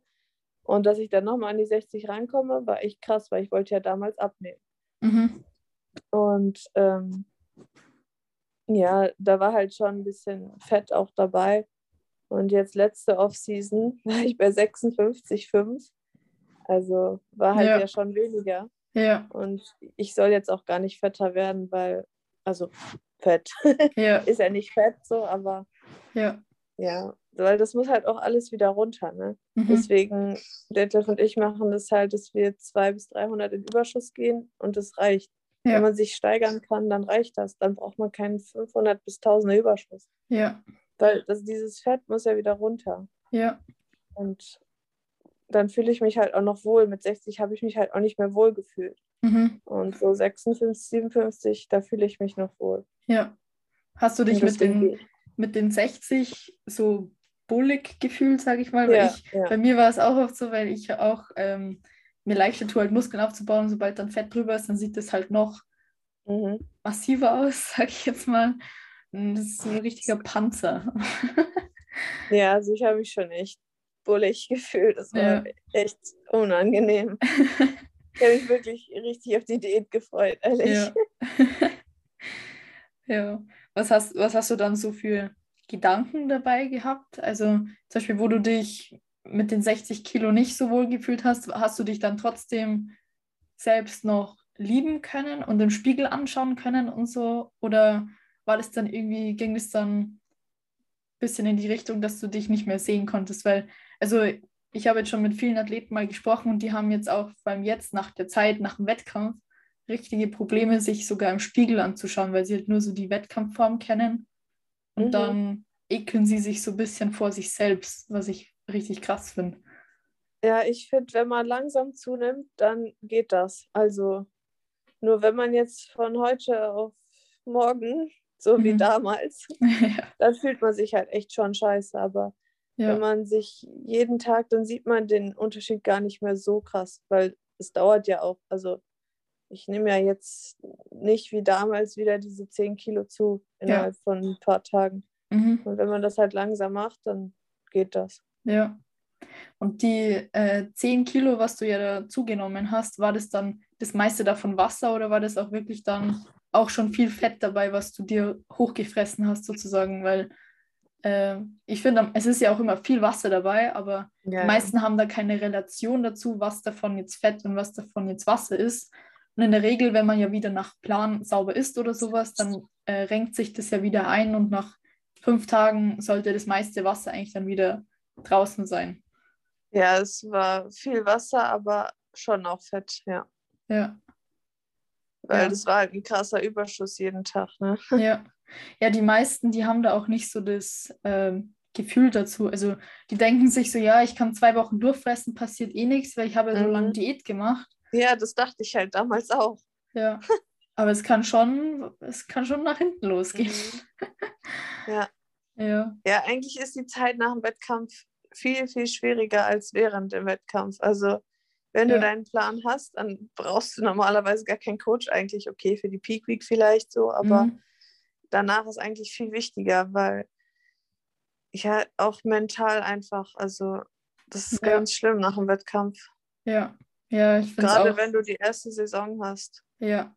Und dass ich dann nochmal an die 60 reinkomme, war echt krass, weil ich wollte ja damals abnehmen. Mhm. Und ähm, ja, da war halt schon ein bisschen Fett auch dabei. Und jetzt letzte Offseason (laughs) war ich bei 56,5. Also war halt Ja. ja. schon weniger. Ja, Und ich soll jetzt auch gar nicht fetter werden, weil, also fett (laughs) ja, ist ja nicht fett so, aber ja. ja, weil das muss halt auch alles wieder runter. Ne? Mhm. Deswegen, Detlef und ich machen das halt, dass wir 200 bis 300 in Überschuss gehen und das reicht. Ja. Wenn man sich steigern kann, dann reicht das. Dann braucht man keinen 500 bis 1000er Überschuss. Ja, Weil das, dieses Fett muss ja wieder runter. ja, Und dann fühle ich mich halt auch noch wohl. Mit 60 habe ich mich halt auch nicht mehr wohl gefühlt. mhm. Und so 56, 57, da fühle ich mich noch wohl. ja. Hast du dich mit den, mit den 60 so bullig gefühlt, sage ich mal? Ja, ich, ja. bei mir war es auch oft so, weil ich auch ähm, mir leichter tue, halt Muskeln aufzubauen. Sobald dann Fett drüber ist, dann sieht das halt noch Mhm. massiver aus, (laughs) sag ich jetzt mal. Das ist so ein richtiger Panzer. (laughs) Ja, also ich habe mich schon echt bullig gefühlt. Das war Ja. echt unangenehm. (laughs) Ich habe mich wirklich richtig auf die Diät gefreut, ehrlich. Ja. ja. Was hast, was hast du dann so für Gedanken dabei gehabt? Also zum Beispiel, wo du dich mit den 60 Kilo nicht so wohl gefühlt hast, hast du dich dann trotzdem selbst noch lieben können und im Spiegel anschauen können und so? Oder war das dann irgendwie, ging es dann ein bisschen in die Richtung, dass du dich nicht mehr sehen konntest? Weil, also ich habe jetzt schon mit vielen Athleten mal gesprochen und die haben jetzt auch beim Jetzt nach der Zeit, nach dem Wettkampf, richtige Probleme, sich sogar im Spiegel anzuschauen, weil sie halt nur so die Wettkampfform kennen und Mhm. dann ekeln sie sich so ein bisschen vor sich selbst, was ich richtig krass finde. Ja, ich finde, wenn man langsam zunimmt, dann geht das. Also nur wenn man jetzt von heute auf morgen, so mhm. wie damals, (laughs) ja. dann fühlt man sich halt echt schon scheiße. Aber ja. wenn man sich jeden Tag, dann sieht man den Unterschied gar nicht mehr so krass, weil es dauert ja auch. Also ich nehme ja jetzt nicht wie damals wieder diese 10 Kilo zu innerhalb ja. von ein paar Tagen. Mhm. Und wenn man das halt langsam macht, dann geht das. Ja. Und die äh, 10 Kilo, was du ja da zugenommen hast, war das dann das meiste davon Wasser oder war das auch wirklich dann auch schon viel Fett dabei, was du dir hochgefressen hast, sozusagen? Weil äh, ich finde, es ist ja auch immer viel Wasser dabei, aber ja, die meisten ja. haben da keine Relation dazu, was davon jetzt Fett und was davon jetzt Wasser ist. Und in der Regel, wenn man ja wieder nach Plan sauber isst oder sowas, dann äh, renkt sich das ja wieder ein und nach fünf Tagen sollte das meiste Wasser eigentlich dann wieder draußen sein. Ja, es war viel Wasser, aber schon auch Fett, ja. Ja. Weil ja. das war halt ein krasser Überschuss jeden Tag, ne? (laughs) Ja. Ja, die meisten, die haben da auch nicht so das ähm, Gefühl dazu. Also die denken sich so, ja, ich kann zwei Wochen durchfressen, passiert eh nichts, weil ich habe ja so mhm. lange Diät gemacht. Ja, das dachte ich halt damals auch. Ja. Aber es kann schon, es kann schon nach hinten losgehen. Mhm. (laughs) Ja. ja. Ja, eigentlich ist die Zeit nach dem Wettkampf viel, viel schwieriger als während dem Wettkampf. Also wenn ja. du deinen Plan hast, dann brauchst du normalerweise gar keinen Coach eigentlich. Okay, für die Peak Week vielleicht so, aber mhm. danach ist eigentlich viel wichtiger, weil ja auch mental einfach, also das ist ja. ganz schlimm nach dem Wettkampf. Ja, ja, ich finde Gerade auch, wenn du die erste Saison hast. Ja.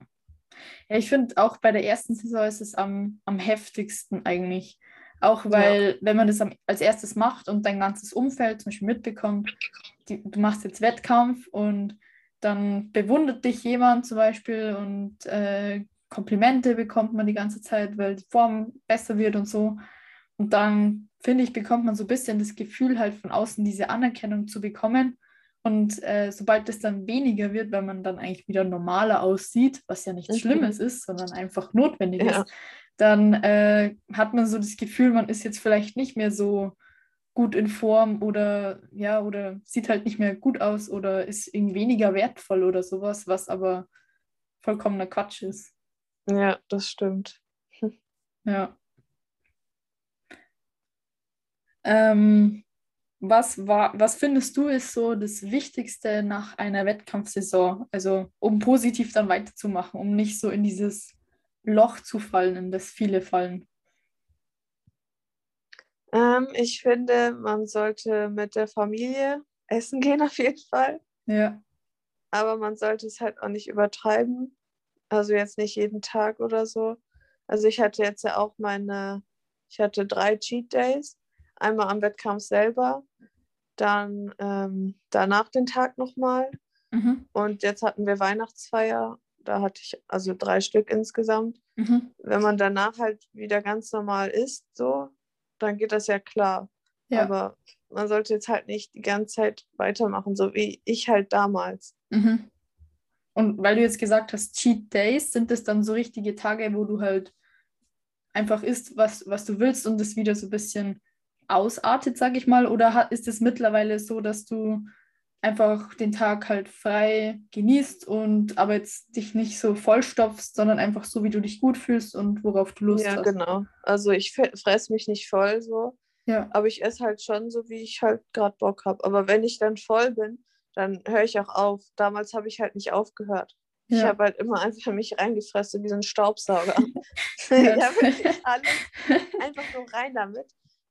Ja, ich finde auch bei der ersten Saison ist es am, am heftigsten eigentlich. Auch weil, ja. wenn man das als erstes macht und dein ganzes Umfeld zum Beispiel mitbekommt, die, du machst jetzt Wettkampf und dann bewundert dich jemand zum Beispiel und äh, Komplimente bekommt man die ganze Zeit, weil die Form besser wird und so. Und dann, finde ich, bekommt man so ein bisschen das Gefühl, halt von außen diese Anerkennung zu bekommen. Und äh, sobald es dann weniger wird, weil man dann eigentlich wieder normaler aussieht, was ja nichts mhm. Schlimmes ist, sondern einfach notwendig ja. ist, dann äh, hat man so das Gefühl, man ist jetzt vielleicht nicht mehr so gut in Form oder ja, oder sieht halt nicht mehr gut aus oder ist irgendwie weniger wertvoll oder sowas, was aber vollkommener Quatsch ist. Ja, das stimmt. (laughs) Ja. Ähm, was, war, was findest du ist so das Wichtigste nach einer Wettkampfsaison? Also um positiv dann weiterzumachen, um nicht so in dieses Loch zu fallen, in das viele fallen. Ähm, ich finde, man sollte mit der Familie essen gehen (laughs) auf jeden Fall. Ja. Aber man sollte es halt auch nicht übertreiben. Also jetzt nicht jeden Tag oder so. Also ich hatte jetzt ja auch meine, ich hatte drei Cheat Days. Einmal am Wettkampf selber dann ähm, danach den Tag nochmal. Mhm. Und jetzt hatten wir Weihnachtsfeier. Da hatte ich also drei Stück insgesamt. Mhm. Wenn man danach halt wieder ganz normal isst, so, dann geht das ja klar. Ja. Aber man sollte jetzt halt nicht die ganze Zeit weitermachen, so wie ich halt damals. Mhm. Und weil du jetzt gesagt hast, Cheat Days, sind das dann so richtige Tage, wo du halt einfach isst, was, was du willst und es wieder so ein bisschen ausartet, sage ich mal? Oder ist es mittlerweile so, dass du einfach den Tag halt frei genießt und aber jetzt dich nicht so vollstopfst, sondern einfach so, wie du dich gut fühlst und worauf du Lust ja, hast? Ja, genau. Also ich fresse mich nicht voll so, ja. aber ich esse halt schon so, wie ich halt gerade Bock habe. Aber wenn ich dann voll bin, dann höre ich auch auf. Damals habe ich halt nicht aufgehört. Ja. Ich habe halt immer einfach mich reingefressen wie so ein Staubsauger. (laughs) (laughs) ich habe alles einfach nur rein damit.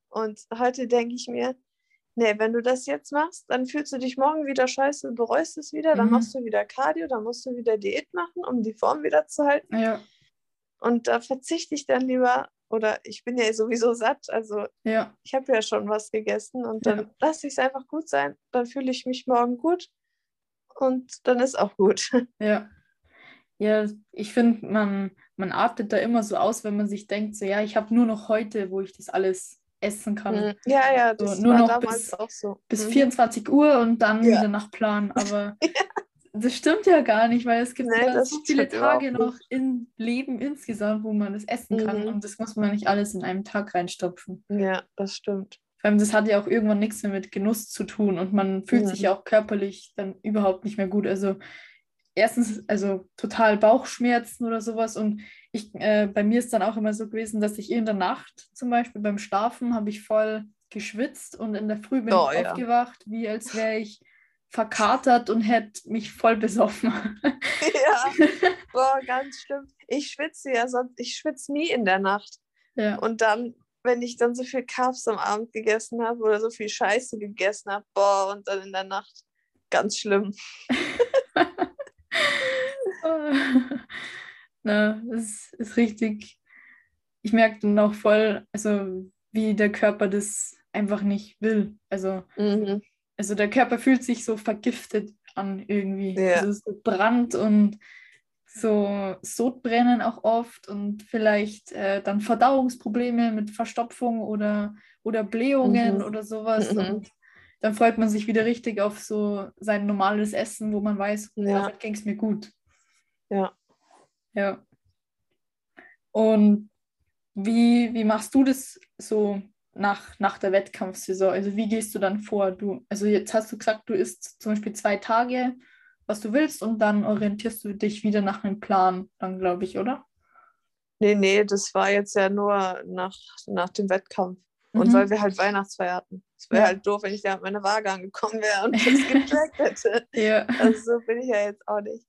Und heute denke ich mir, nee, wenn du das jetzt machst, dann fühlst du dich morgen wieder scheiße bereust es wieder, dann mhm. machst du wieder Cardio, dann musst du wieder Diät machen, um die Form wieder zu halten. Ja. Und da verzichte ich dann lieber, oder ich bin ja sowieso satt, also ja. ich habe ja schon was gegessen und dann ja. lasse ich es einfach gut sein, dann fühle ich mich morgen gut und dann ist auch gut. (laughs) Ja. Ja, ich finde, man, man artet da immer so aus, wenn man sich denkt, so ja, ich habe nur noch heute, wo ich das alles essen kann. Mhm. Ja, ja, das so, nur noch bis, auch so. Bis mhm. 24 Uhr und dann ja. wieder nach Plan. Aber (laughs) das stimmt ja gar nicht, weil es gibt Nee, ja so viele Tage noch im Leben insgesamt, wo man das essen kann Mhm. und das muss man nicht alles in einem Tag reinstopfen. Ja, das stimmt. Vor allem, das hat ja auch irgendwann nichts mehr mit Genuss zu tun und man fühlt sich Mhm. ja auch körperlich dann überhaupt nicht mehr gut. Also erstens, also total Bauchschmerzen oder sowas und ich, äh, bei mir ist dann auch immer so gewesen, dass ich in der Nacht zum Beispiel beim Schlafen habe ich voll geschwitzt und in der Früh bin Oh, ich ja. aufgewacht, wie als wäre ich verkatert und hätte mich voll besoffen. (laughs) Ja, boah, ganz schlimm. Ich schwitze ja sonst, ich schwitze nie in der Nacht. Ja, Und dann, wenn ich dann so viel Carbs am Abend gegessen habe oder so viel Scheiße gegessen habe, boah, und dann in der Nacht, ganz schlimm. (laughs) Na, das ist richtig. Ich merke dann auch voll, also wie der Körper das einfach nicht will. Also, Mhm. also der Körper fühlt sich so vergiftet an irgendwie. Ja. Also so Brand und so Sodbrennen auch oft und vielleicht äh, dann Verdauungsprobleme mit Verstopfung oder, oder Blähungen Mhm. oder sowas. Mhm. Und dann freut man sich wieder richtig auf so sein normales Essen, wo man weiß, Ja. damit ging es mir gut. Ja. Ja. Und wie, wie machst du das so nach, nach der Wettkampfsaison? Also wie gehst du dann vor? Du, also jetzt hast du gesagt, du isst zum Beispiel zwei Tage, was du willst, und dann orientierst du dich wieder nach einem Plan, dann glaube ich, oder? Nee, nee, das war jetzt ja nur nach, nach dem Wettkampf. Und Mhm. weil wir halt Weihnachtsfeier hatten. Es wäre Ja. halt doof, wenn ich da mit meiner Waage angekommen wäre und das (laughs) getrackt hätte. Ja. Also so bin ich ja jetzt auch nicht.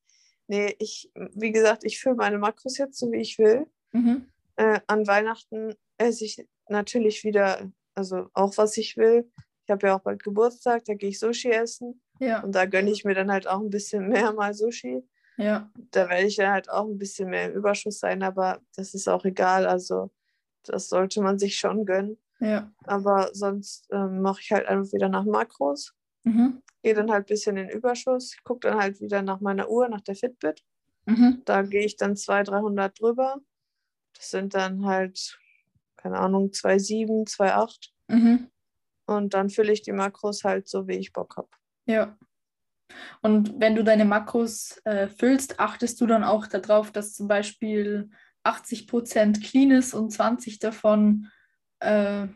Nee, ich, wie gesagt, ich fülle meine Makros jetzt so, wie ich will. Mhm. Äh, an Weihnachten esse ich natürlich wieder, also auch was ich will. Ich habe ja auch bald Geburtstag, da gehe ich Sushi essen. Ja. Und da gönne ich mir dann halt auch ein bisschen mehr mal Sushi. Ja. Da werde ich dann halt auch ein bisschen mehr im Überschuss sein, aber das ist auch egal. Also das sollte man sich schon gönnen. Ja. Aber sonst ähm, mache ich halt einfach wieder nach Makros. Mhm. Gehe dann halt ein bisschen in Überschuss. Gucke dann halt wieder nach meiner Uhr, nach der Fitbit. Mhm. Da gehe ich dann 200, 300 drüber. Das sind dann halt, keine Ahnung, 2,7, 2,8. Mhm. Und dann fülle ich die Makros halt so, wie ich Bock habe. Ja. Und wenn du deine Makros äh, füllst, achtest du dann auch darauf, dass zum Beispiel 80% clean ist und 20 davon äh,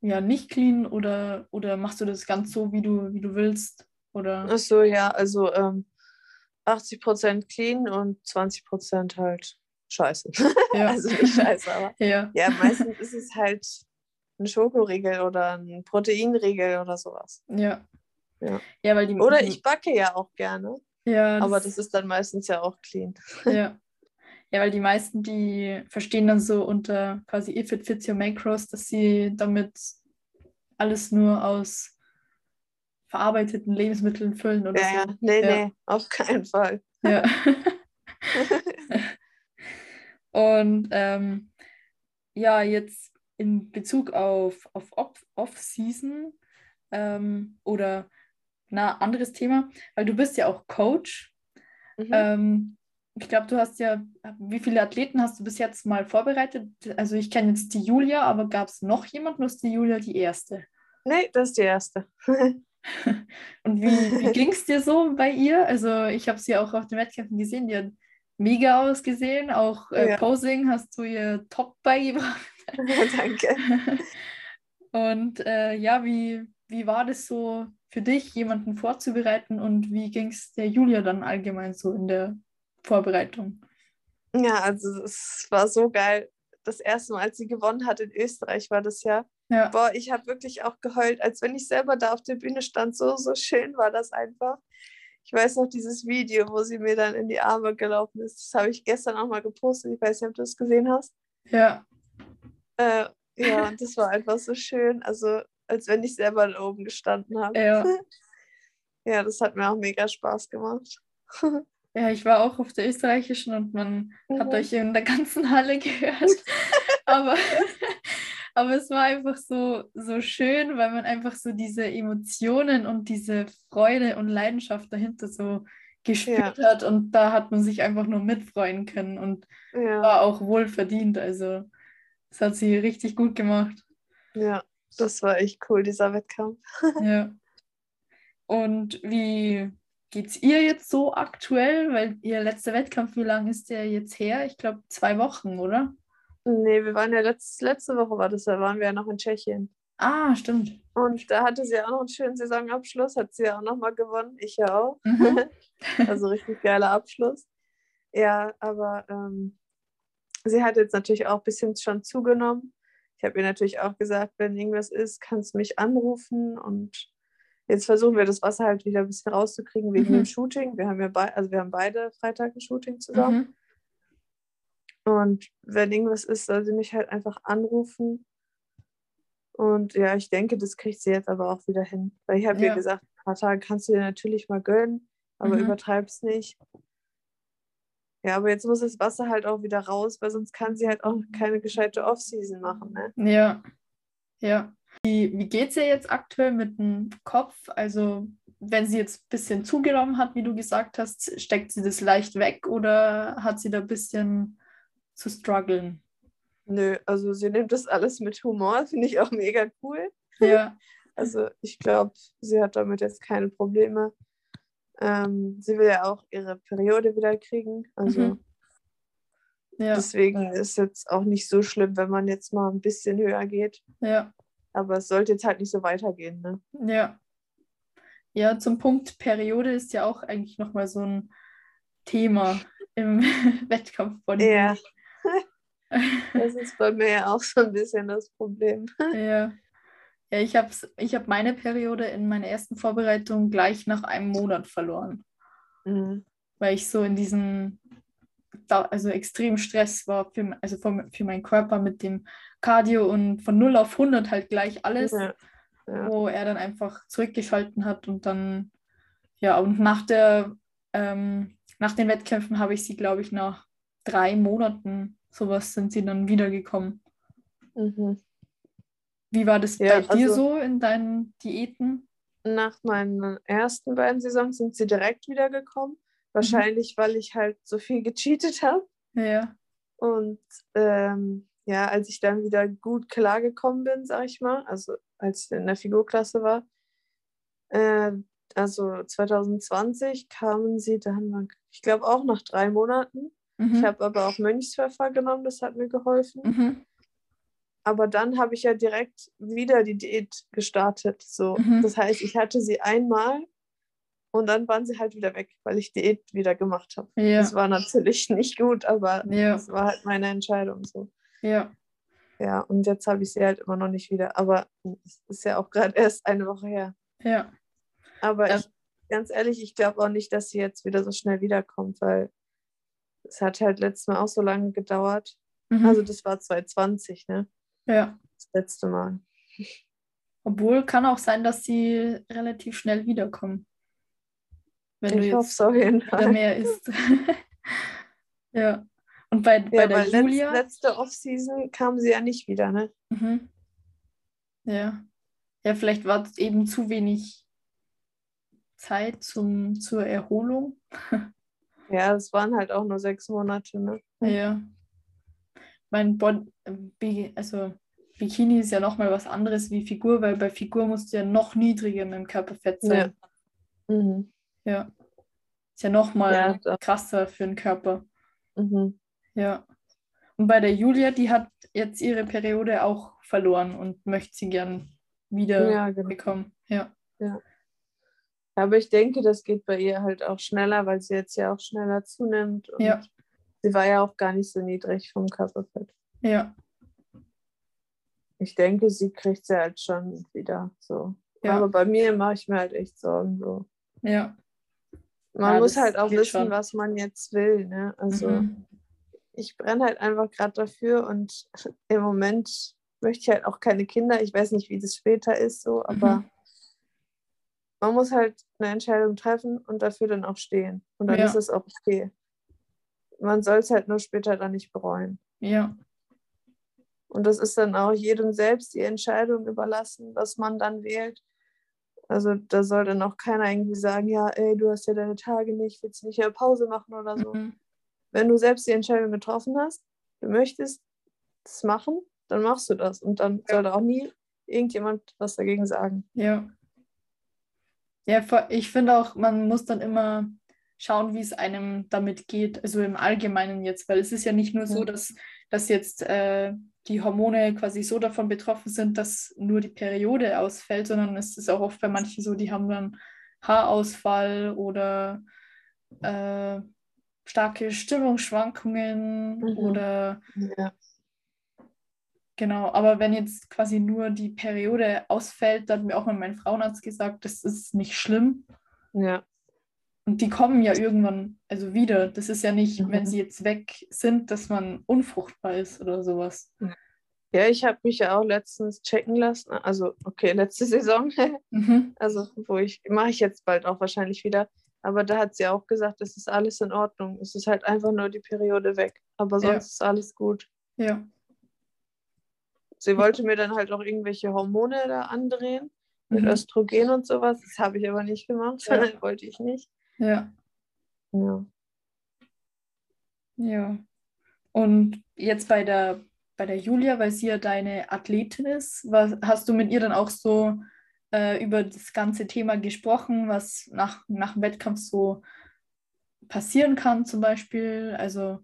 ja nicht clean oder, oder machst du das ganz so, wie du, wie du willst? Oder Ach so, ja, also ähm, 80% clean und 20% halt scheiße. (laughs) ja. also nicht scheiße, aber (laughs) ja. ja, meistens ist es halt ein Schokoriegel oder ein Proteinriegel oder sowas. Ja. Ja. Ja, weil die Oder ich backe ja auch gerne, ja, aber das ist dann meistens ja auch clean. Ja. (laughs) Ja, weil die meisten, die verstehen dann so unter quasi if it fits your macros, dass sie damit alles nur aus verarbeiteten Lebensmitteln füllen oder Ja, so. ja, nee, Ja. nee, auf keinen Fall. Ja. (laughs) Und ähm, ja, jetzt in Bezug auf, auf Off- Off-Season ähm, oder na, anderes Thema, weil du bist ja auch Coach. Mhm. Ähm, ich glaube, du hast ja, wie viele Athleten hast du bis jetzt mal vorbereitet? Also ich kenne jetzt die Julia, aber gab es noch jemanden, ist die Julia die erste? nee, das ist die erste. (laughs) Und wie, wie (laughs) ging es dir so bei ihr? Also ich habe sie auch auf den Wettkämpfen gesehen, die hat mega ausgesehen. Auch äh, Ja. Posing hast du ihr top beigebracht. (laughs) Danke. Und äh, ja, wie, wie war das so für dich, jemanden vorzubereiten und wie ging es der Julia dann allgemein so in der Vorbereitung? Ja, also es war so geil. Das erste Mal, als sie gewonnen hat in Österreich, war das ja. Ja, Boah, ich habe wirklich auch geheult, als wenn ich selber da auf der Bühne stand. So, so schön war das einfach. Ich weiß noch dieses Video, wo sie mir dann in die Arme gelaufen ist. Das habe ich gestern auch mal gepostet. Ich weiß nicht, ob du das gesehen hast. ja, Äh, ja, und das war einfach so schön. Also, als wenn ich selber da oben gestanden habe. ja. (laughs) Ja, das hat mir auch mega Spaß gemacht. (laughs) Ja, ich war auch auf der österreichischen und man hat Mhm. euch in der ganzen Halle gehört. (laughs) aber, (laughs) aber es war einfach so, so schön, weil man einfach so diese Emotionen und diese Freude und Leidenschaft dahinter so gespürt hat und da hat man sich einfach nur mitfreuen können und Ja, war auch wohl verdient. Also das hat sie richtig gut gemacht. ja, das war echt cool, dieser Wettkampf. (laughs) Ja. Und wie, geht es ihr jetzt so aktuell? Weil ihr letzter Wettkampf, wie lange ist der jetzt her? Ich glaube zwei Wochen, oder? Nee, wir waren ja letzt, letzte Woche war das, da waren wir ja noch in Tschechien. Ah, stimmt. Und da hatte sie auch noch einen schönen Saisonabschluss, hat sie ja auch nochmal gewonnen, ich ja auch. Mhm. (laughs) also richtig geiler Abschluss. Ja, aber ähm, sie hat jetzt natürlich auch ein bisschen schon zugenommen. Ich habe ihr natürlich auch gesagt, wenn irgendwas ist, kannst du mich anrufen und jetzt versuchen wir das Wasser halt wieder ein bisschen rauszukriegen wegen Mhm. dem Shooting. Wir haben ja bei, also wir haben beide Freitag ein Shooting zusammen. Mhm. Und wenn irgendwas ist, soll sie mich halt einfach anrufen. Und ja, ich denke, das kriegt sie jetzt aber auch wieder hin. Weil ich habe Ja. ihr gesagt, ein paar Tage kannst du dir natürlich mal gönnen, aber Mhm. übertreib's nicht. Ja, aber jetzt muss das Wasser halt auch wieder raus, weil sonst kann sie halt auch keine gescheite Off-Season machen. Ne? Ja, ja. Wie, wie geht es ihr jetzt aktuell mit dem Kopf? Also, wenn sie jetzt ein bisschen zugenommen hat, wie du gesagt hast, steckt sie das leicht weg oder hat sie da ein bisschen zu strugglen? Nö, also sie nimmt das alles mit Humor, (laughs) finde ich auch mega cool. Ja, (laughs) Also ich glaube, sie hat damit jetzt keine Probleme. Ähm, sie will ja auch ihre Periode wieder kriegen. Also Mhm. ja, deswegen ist jetzt auch nicht so schlimm, wenn man jetzt mal ein bisschen höher geht. ja, Aber es sollte jetzt halt nicht so weitergehen. Ne? ja. Ja, zum Punkt Periode ist ja auch eigentlich nochmal so ein Thema im (laughs) Wettkampf von Ja. (laughs) Das ist bei mir ja auch so ein bisschen das Problem. Ja. Ja, ich habe ich hab meine Periode in meiner ersten Vorbereitung gleich nach einem Monat verloren, Mhm. weil ich so in diesem, da- also extrem Stress war, für, also für, für meinen Körper mit dem Cardio und von 0 auf 100 halt gleich alles, Ja. Ja. wo er dann einfach zurückgeschalten hat und dann, ja, und nach der, ähm, nach den Wettkämpfen habe ich sie, glaube ich, nach drei Monaten, sowas sind sie dann wiedergekommen. Mhm. Wie war das Ja, bei dir also- so in deinen Diäten? Nach meinen ersten beiden Saisons sind sie direkt wiedergekommen. Wahrscheinlich, weil ich halt so viel gecheatet habe. Ja, Und ähm, ja, als ich dann wieder gut klargekommen bin, sag ich mal, also als ich in der Figurklasse war, äh, also 2020 kamen sie dann, ich glaube auch nach drei Monaten. mhm. Ich habe aber auch Mönchspfeffer genommen, das hat mir geholfen. mhm. Aber dann habe ich ja direkt wieder die Diät gestartet. So. Mhm. Das heißt, ich hatte sie einmal und dann waren sie halt wieder weg, weil ich Diät wieder gemacht habe. Ja, Das war natürlich nicht gut, aber ja, das war halt meine Entscheidung so. ja, Ja, und jetzt habe ich sie halt immer noch nicht wieder. Aber es ist ja auch gerade erst eine Woche her. ja, Aber Ja. ich, ganz ehrlich, ich glaube auch nicht, dass sie jetzt wieder so schnell wiederkommt, weil es hat halt letztes Mal auch so lange gedauert. mhm. Also das war 2020, ne? ja. Das letzte Mal. Obwohl kann auch sein, dass sie relativ schnell wiederkommen. Wenn du Ich hoffe jetzt jeden (laughs) wieder mehr isst. (laughs) ja. Und bei, bei Ja, der weil Julia? letz, letzte Off-Season kam sie ja nicht wieder, ne? Mhm. Ja. Ja, vielleicht war es eben zu wenig Zeit zum, zur Erholung. (laughs) Ja, es waren halt auch nur sechs Monate, ne? Ja. Mein Bod Bi- also Bikini ist ja nochmal was anderes wie Figur, weil bei Figur musst du ja noch niedriger mit dem Körperfett sein. Mhm. Ja. Ist ja nochmal Ja, krasser für den Körper. Mhm. Ja. Und bei der Julia, die hat jetzt ihre Periode auch verloren und möchte sie gern wieder Ja, genau. bekommen. Ja. Aber ich denke, das geht bei ihr halt auch schneller, weil sie jetzt ja auch schneller zunimmt. Und Ja. sie war ja auch gar nicht so niedrig vom Körperfett. Ja. Ich denke, sie kriegt sie halt schon wieder so. Ja. Aber bei mir mache ich mir halt echt Sorgen. So. Ja. Man Ja, muss halt auch wissen, schon. was man jetzt will. Ne? Also Mhm. ich brenne halt einfach gerade dafür und (laughs) im Moment möchte ich halt auch keine Kinder. Ich weiß nicht, wie das später ist, so, aber Mhm. man muss halt eine Entscheidung treffen und dafür dann auch stehen. Und dann Ja. ist es auch okay. Man soll es halt nur später dann nicht bereuen. Ja. Und das ist dann auch jedem selbst die Entscheidung überlassen, was man dann wählt. Also da soll dann auch keiner irgendwie sagen, ja, ey, du hast ja deine Tage nicht, willst du nicht eine Pause machen oder so. Mhm. Wenn du selbst die Entscheidung getroffen hast, du möchtest das machen, dann machst du das. Und dann soll da auch nie irgendjemand was dagegen sagen. Ja. Ja, ich finde auch, man muss dann immer schauen, wie es einem damit geht, also im Allgemeinen jetzt, weil es ist ja nicht nur so, dass, dass jetzt äh, die Hormone quasi so davon betroffen sind, dass nur die Periode ausfällt, sondern es ist auch oft bei manchen so, die haben dann Haarausfall oder äh, starke Stimmungsschwankungen mhm. oder ja. genau, aber wenn jetzt quasi nur die Periode ausfällt, dann hat mir auch mal mein Frauenarzt gesagt, das ist nicht schlimm. Ja. Und die kommen ja irgendwann also wieder. Das ist ja nicht, mhm. wenn sie jetzt weg sind, dass man unfruchtbar ist oder sowas. Ja, ich habe mich ja auch letztens checken lassen. Also, okay, letzte Saison. (laughs) Mhm. Also, wo ich, mache ich jetzt bald auch wahrscheinlich wieder. Aber da hat sie auch gesagt, es ist alles in Ordnung. Es ist halt einfach nur die Periode weg. Aber sonst ja. ist alles gut. Ja. Sie wollte mir dann halt auch irgendwelche Hormone da andrehen. Mit mhm. Östrogen und sowas. Das habe ich aber nicht gemacht. Ja. (laughs) wollte ich nicht. Ja. Ja. Ja. Und jetzt bei der, bei der Julia, weil sie ja deine Athletin ist, was, hast du mit ihr dann auch so äh, über das ganze Thema gesprochen, was nach, nach dem Wettkampf so passieren kann, zum Beispiel? Also.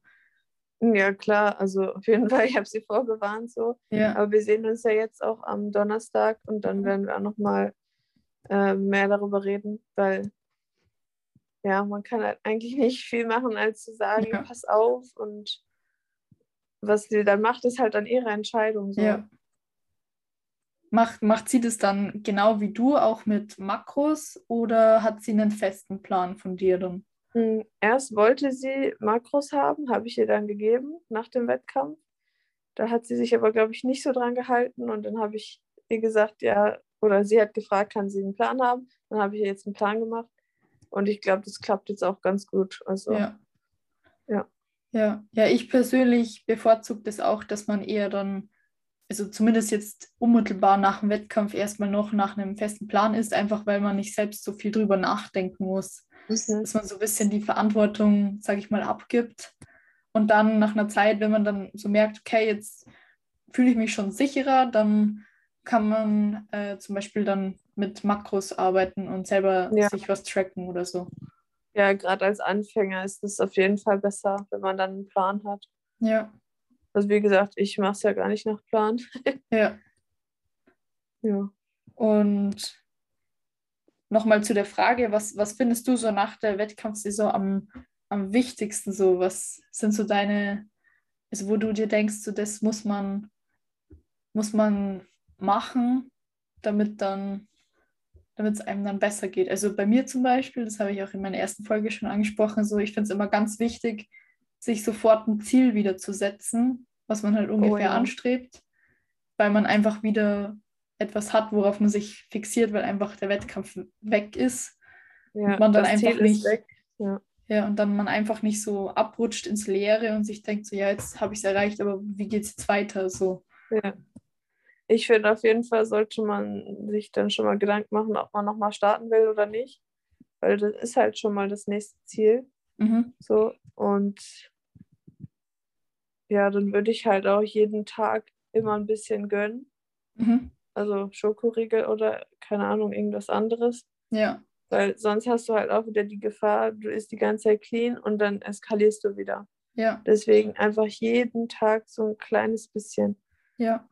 Ja, klar, also auf jeden Fall, ich habe sie vorgewarnt so. Ja. Aber wir sehen uns ja jetzt auch am Donnerstag und dann werden wir auch nochmal äh, mehr darüber reden, weil ja, man kann halt eigentlich nicht viel machen, als zu sagen, ja. pass auf und was sie dann macht, ist halt dann ihre Entscheidung. So. Ja. Macht, macht sie das dann genau wie du, auch mit Makros oder hat sie einen festen Plan von dir dann? Hm, erst wollte sie Makros haben, habe ich ihr dann gegeben nach dem Wettkampf. Da hat sie sich aber, glaube ich, nicht so dran gehalten und dann habe ich ihr gesagt, ja, oder sie hat gefragt, kann sie einen Plan haben? Dann habe ich ihr jetzt einen Plan gemacht und ich glaube, das klappt jetzt auch ganz gut. Also, ja. Ja. Ja, ja ich persönlich bevorzuge das auch, dass man eher dann, also zumindest jetzt unmittelbar nach dem Wettkampf erstmal noch nach einem festen Plan ist, einfach weil man nicht selbst so viel drüber nachdenken muss. Mhm. Dass man so ein bisschen die Verantwortung, sage ich mal, abgibt. Und dann nach einer Zeit, wenn man dann so merkt, okay, jetzt fühle ich mich schon sicherer, dann kann man äh, zum Beispiel dann mit Makros arbeiten und selber ja. sich was tracken oder so. Ja, gerade als Anfänger ist es auf jeden Fall besser, wenn man dann einen Plan hat. Ja. Also wie gesagt, ich mache es ja gar nicht nach Plan. (laughs) ja. Ja. Und nochmal zu der Frage, was, was findest du so nach der Wettkampfsaison am, am wichtigsten so? Was sind so deine, also wo du dir denkst, so das muss man, muss man machen, damit dann damit es einem dann besser geht. Also bei mir zum Beispiel, das habe ich auch in meiner ersten Folge schon angesprochen, so ich finde es immer ganz wichtig, sich sofort ein Ziel wieder zu setzen, was man halt ungefähr oh, ja. anstrebt, weil man einfach wieder etwas hat, worauf man sich fixiert, weil einfach der Wettkampf weg ist. Ja, und man dann einfach Ziel nicht. Ja. ja, und dann man einfach nicht so abrutscht ins Leere und sich denkt, so ja, jetzt habe ich es erreicht, aber wie geht es jetzt weiter? So. Ja ich finde auf jeden Fall sollte man sich dann schon mal Gedanken machen, ob man nochmal starten will oder nicht. Weil das ist halt schon mal das nächste Ziel. Mhm. So. Und ja, dann würde ich halt auch jeden Tag immer ein bisschen gönnen. Mhm. Also Schokoriegel oder keine Ahnung, irgendwas anderes. Ja. Weil sonst hast du halt auch wieder die Gefahr, du isst die ganze Zeit clean und dann eskalierst du wieder. Ja. Deswegen einfach jeden Tag so ein kleines bisschen. Ja.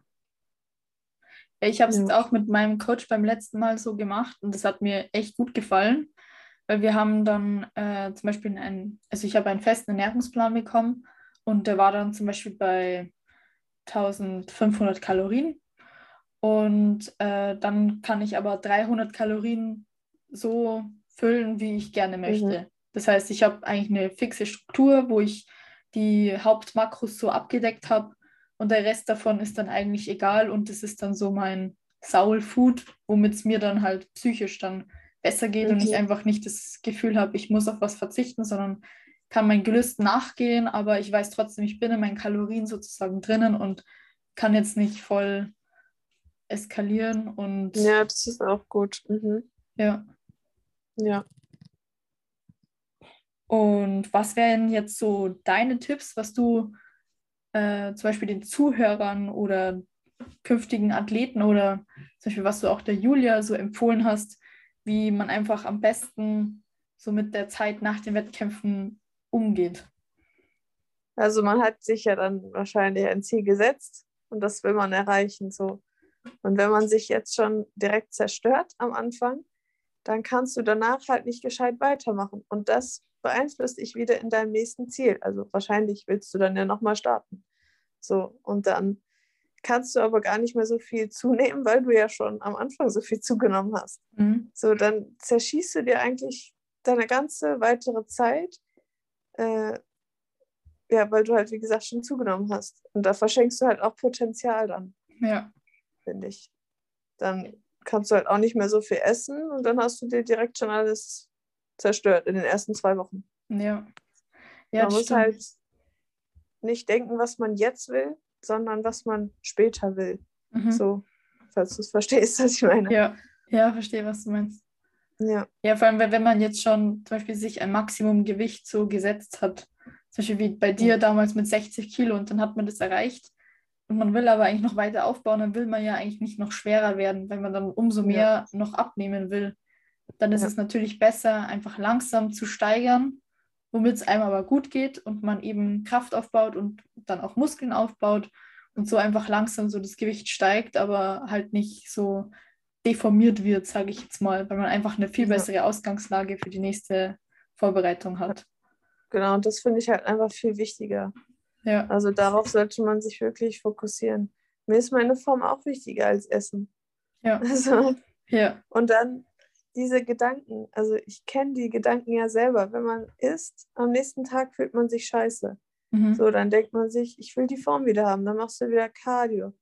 Ich habe es ja. jetzt auch mit meinem Coach beim letzten Mal so gemacht und das hat mir echt gut gefallen, weil wir haben dann äh, zum Beispiel einen, also ich habe einen festen Ernährungsplan bekommen und der war dann zum Beispiel bei 1500 Kalorien und äh, dann kann ich aber 300 Kalorien so füllen, wie ich gerne möchte. Mhm. Das heißt, ich habe eigentlich eine fixe Struktur, wo ich die Hauptmakros so abgedeckt habe und der Rest davon ist dann eigentlich egal und das ist dann so mein Soul Food, womit es mir dann halt psychisch dann besser geht okay. und ich einfach nicht das Gefühl habe, ich muss auf was verzichten, sondern kann mein Gelüst nachgehen, aber ich weiß trotzdem, ich bin in meinen Kalorien sozusagen drinnen und kann jetzt nicht voll eskalieren und ja, das ist auch gut. Mhm. Ja. Ja. Und was wären jetzt so deine Tipps, was du äh, zum Beispiel den Zuhörern oder künftigen Athleten oder zum Beispiel, was du auch der Julia so empfohlen hast, wie man einfach am besten so mit der Zeit nach den Wettkämpfen umgeht. Also man hat sich ja dann wahrscheinlich ein Ziel gesetzt und das will man erreichen. So. Und wenn man sich jetzt schon direkt zerstört am Anfang, dann kannst du danach halt nicht gescheit weitermachen. Und das beeinflusst dich wieder in deinem nächsten Ziel. Also wahrscheinlich willst du dann ja nochmal starten. So, und dann kannst du aber gar nicht mehr so viel zunehmen, weil du ja schon am Anfang so viel zugenommen hast. Mhm. So, dann zerschießt du dir eigentlich deine ganze weitere Zeit, äh, ja, weil du halt, wie gesagt, schon zugenommen hast. Und da verschenkst du halt auch Potenzial dann. Ja. Finde ich. Dann kannst du halt auch nicht mehr so viel essen und dann hast du dir direkt schon alles zerstört in den ersten zwei Wochen. Ja. ja man muss stimmt. halt nicht denken, was man jetzt will, sondern was man später will. Mhm. So, falls du es verstehst, (laughs) was ich meine. Ja, ja, verstehe, was du meinst. Ja. Ja, vor allem, wenn man jetzt schon zum Beispiel sich ein Maximum Gewicht so gesetzt hat, zum Beispiel wie bei dir damals mit 60 Kilo und dann hat man das erreicht und man will aber eigentlich noch weiter aufbauen, dann will man ja eigentlich nicht noch schwerer werden, weil man dann umso mehr ja. noch abnehmen will. Dann ist ja. es natürlich besser, einfach langsam zu steigern, womit es einem aber gut geht und man eben Kraft aufbaut und dann auch Muskeln aufbaut und so einfach langsam so das Gewicht steigt, aber halt nicht so deformiert wird, sage ich jetzt mal, weil man einfach eine viel bessere Ausgangslage für die nächste Vorbereitung hat. Genau, und das finde ich halt einfach viel wichtiger. Ja. Also darauf sollte man sich wirklich fokussieren. Mir ist meine Form auch wichtiger als Essen. Ja. (laughs) Also, ja. Und dann diese Gedanken, also ich kenne die Gedanken ja selber. Wenn man isst, am nächsten Tag fühlt man sich scheiße. Mhm. So, dann denkt man sich, ich will die Form wieder haben. Dann machst du wieder Cardio.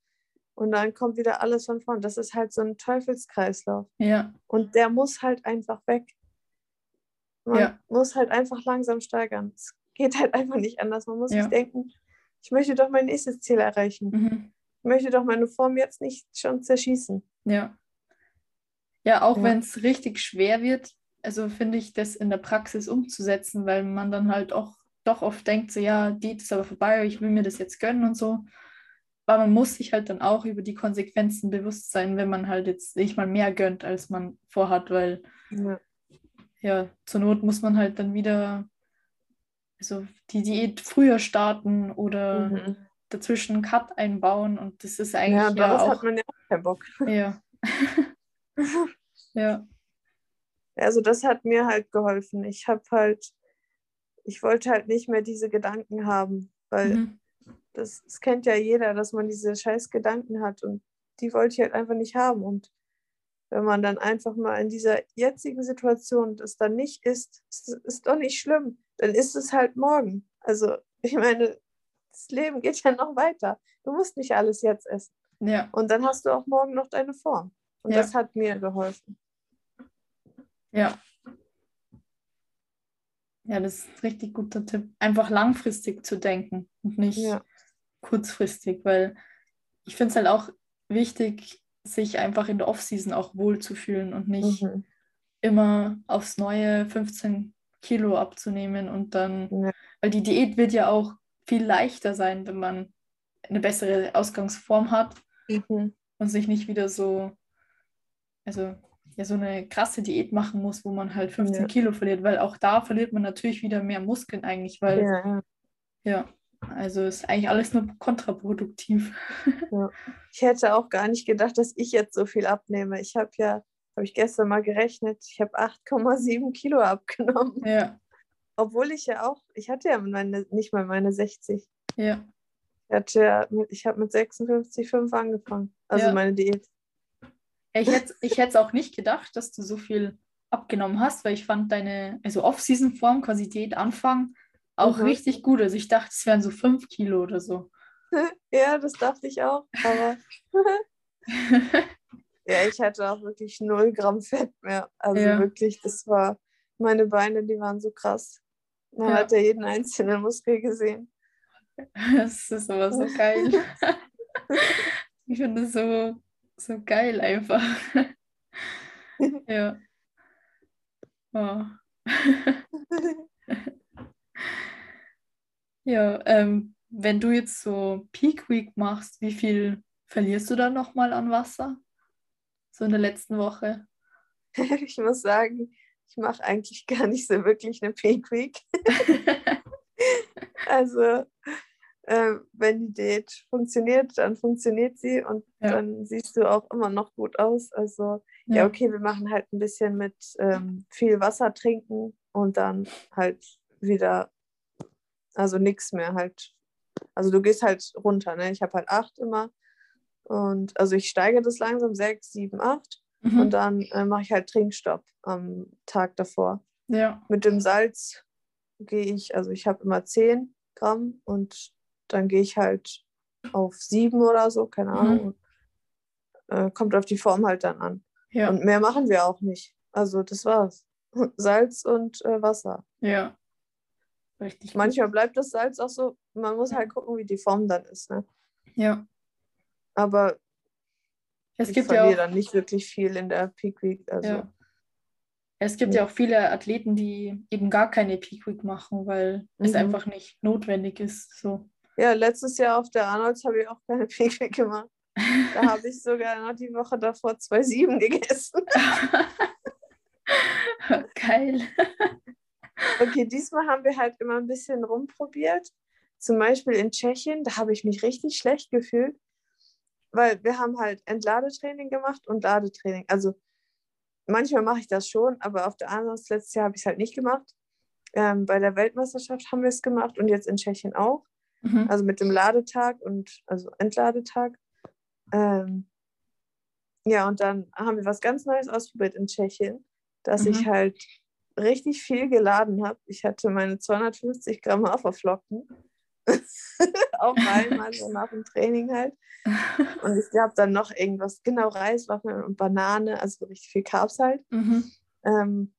Und dann kommt wieder alles von vorn. Das ist halt so ein Teufelskreislauf. Ja. Und der muss halt einfach weg. Man ja. muss halt einfach langsam steigern. Es geht halt einfach nicht anders. Man muss ja. sich denken, ich möchte doch mein nächstes Ziel erreichen. Mhm. Ich möchte doch meine Form jetzt nicht schon zerschießen. Ja. Ja, auch ja. wenn es richtig schwer wird, also finde ich das in der Praxis umzusetzen, weil man dann halt auch doch oft denkt, so ja, die ist aber vorbei, ich will mir das jetzt gönnen und so. Aber man muss sich halt dann auch über die Konsequenzen bewusst sein, wenn man halt jetzt nicht mal mehr gönnt, als man vorhat, weil ja, ja zur Not muss man halt dann wieder also die Diät früher starten oder mhm. dazwischen einen Cut einbauen und das ist eigentlich ja, ja auch... hat man ja auch keinen Bock. Ja. (laughs) ja. Also das hat mir halt geholfen. Ich habe halt, ich wollte halt nicht mehr diese Gedanken haben, weil mhm. das, das kennt ja jeder, dass man diese scheiß Gedanken hat und die wollte ich halt einfach nicht haben und wenn man dann einfach mal in dieser jetzigen Situation das dann nicht ist, ist, ist doch nicht schlimm dann ist es halt morgen. Also ich meine, das Leben geht ja noch weiter. Du musst nicht alles jetzt essen. Ja. Und dann hast du auch morgen noch deine Form. Und ja. das hat mir geholfen. Ja. Ja, das ist ein richtig guter Tipp. Einfach langfristig zu denken und nicht ja. kurzfristig, weil ich finde es halt auch wichtig, sich einfach in der Offseason auch wohlzufühlen und nicht mhm. immer aufs neue 15 Kilo abzunehmen und dann, ja. weil die Diät wird ja auch viel leichter sein, wenn man eine bessere Ausgangsform hat mhm. und sich nicht wieder so, also ja, so eine krasse Diät machen muss, wo man halt 15 ja. Kilo verliert, weil auch da verliert man natürlich wieder mehr Muskeln eigentlich, weil ja, ja also ist eigentlich alles nur kontraproduktiv. Ja. (laughs) Ich hätte auch gar nicht gedacht, dass ich jetzt so viel abnehme. Ich habe ja habe ich gestern mal gerechnet, ich habe 8,7 Kilo abgenommen. Ja. Obwohl ich ja auch, ich hatte ja meine, nicht mal meine 60. Ja. Ich, hatte ja, ich habe mit 56,5 angefangen, also meine Diät. Ich hätte ich es auch nicht gedacht, dass du so viel abgenommen hast, weil ich fand deine, also Off-Season-Form, quasi Diät Anfang, auch mhm. richtig gut. Also ich dachte, es wären so 5 Kilo oder so. (laughs) ja, das dachte ich auch, aber (laughs) Ja, ich hatte auch wirklich 0 Gramm Fett mehr. Also ja. wirklich, das war, meine Beine, die waren so krass. Man ja. hat ja jeden einzelnen Muskel gesehen. Das ist aber so geil. (laughs) ich finde das so, so geil einfach. (laughs) ja. Oh. (laughs) ja, ähm, wenn du jetzt so Peak Week machst, wie viel verlierst du dann nochmal an Wasser? so in der letzten Woche? (laughs) ich muss sagen, ich mache eigentlich gar nicht so wirklich eine Peak Week. also, äh, wenn die Diät funktioniert, dann funktioniert sie und ja. dann siehst du auch immer noch gut aus. Also, ja, ja okay, wir machen halt ein bisschen mit ähm, viel Wasser trinken und dann halt wieder, also nichts mehr halt. Also du gehst halt runter, ne? Ich habe halt acht immer. Und also ich steige das langsam, sechs, sieben, acht. Mhm. Und dann äh, mache ich halt Trinkstopp am Tag davor. Ja. Mit dem Salz gehe ich, also ich habe immer 10 Gramm und dann gehe ich halt auf 7 oder so, keine mhm. Ahnung. Äh, kommt auf die Form halt dann an. Ja. Und mehr machen wir auch nicht. Also das war's. (laughs) Salz und äh, Wasser. Ja. Richtig. Manchmal gut. bleibt das Salz auch so, man muss halt gucken, wie die Form dann ist. Ne? Ja. Aber es ich gibt ja auch, dann nicht wirklich viel in der Peak Week. Also. Ja. Es gibt ja. ja auch viele Athleten, die eben gar keine Peak Week machen, weil mhm. es einfach nicht notwendig ist. So. Ja, letztes Jahr auf der Arnolds habe ich auch (laughs) keine Week gemacht. Da habe ich sogar noch die Woche davor 2,7 gegessen. (laughs) Geil. Okay, diesmal haben wir halt immer ein bisschen rumprobiert. Zum Beispiel in Tschechien, da habe ich mich richtig schlecht gefühlt, weil wir haben halt Entladetraining gemacht und Ladetraining. Also manchmal mache ich das schon, aber auf der anderen Seite, letztes Jahr habe ich es halt nicht gemacht. Ähm, bei der Weltmeisterschaft haben wir es gemacht und jetzt in Tschechien auch. Mhm. Also mit dem Ladetag und also Entladetag. Ähm, ja, und dann haben wir was ganz Neues ausprobiert in Tschechien, dass mhm. ich halt richtig viel geladen habe. Ich hatte meine 250 Gramm Haferflocken (laughs) auf einmal so nach dem Training halt. (laughs) Und ich habe dann noch irgendwas, genau Reiswaffeln und Banane, also richtig viel Carbs halt. Mhm. Ähm,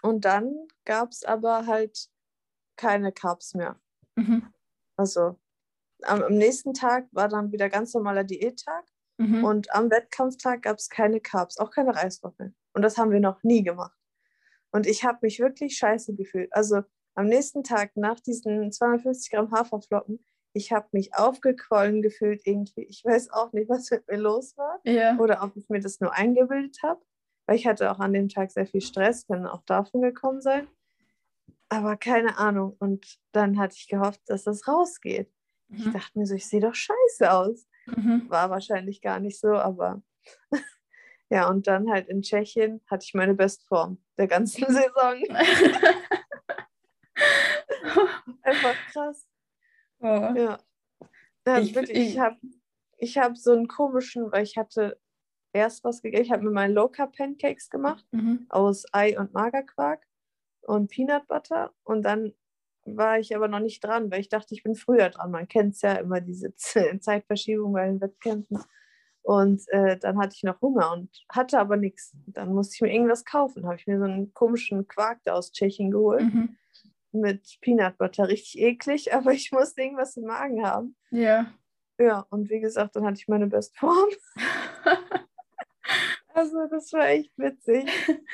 und dann gab es aber halt keine Carbs mehr. Mhm. Also am, am, nächsten Tag war dann wieder ganz normaler Diättag mhm. und am Wettkampftag gab es keine Carbs, auch keine Reiswaffeln. Und das haben wir noch nie gemacht. Und ich habe mich wirklich scheiße gefühlt. Also am nächsten Tag nach diesen 250 Gramm Haferflocken, ich habe mich aufgequollen gefühlt irgendwie. Ich weiß auch nicht, was mit mir los war. Ja. Oder ob ich mir das nur eingebildet habe. Weil ich hatte auch an dem Tag sehr viel Stress, kann auch davon gekommen sein. Aber keine Ahnung. Und dann hatte ich gehofft, dass das rausgeht. Mhm. Ich dachte mir so, ich sehe doch scheiße aus. Mhm. War wahrscheinlich gar nicht so, aber (laughs) ja, und dann halt in Tschechien hatte ich meine Bestform der ganzen (laughs) Saison. (laughs) Einfach krass. Oh. Ja. ja ich, wirklich, ich, ich habe ich hab so einen komischen, weil ich hatte erst was gegessen, ich habe mir meine Low Carb Pancakes gemacht mhm. aus Ei und Magerquark und Peanut Butter und dann war ich aber noch nicht dran, weil ich dachte, ich bin früher dran. Man kennt es ja immer, diese Zeitverschiebung bei den Wettkämpfen. Und äh, dann hatte ich noch Hunger und hatte aber nichts. Dann musste ich mir irgendwas kaufen. Habe ich mir so einen komischen Quark da aus Tschechien geholt. Mhm mit Peanut Butter. Richtig eklig, (laughs) aber ich musste irgendwas im Magen haben. Ja. Ja, und wie gesagt, dann hatte ich meine Bestform. (laughs) also, das war echt witzig. (laughs)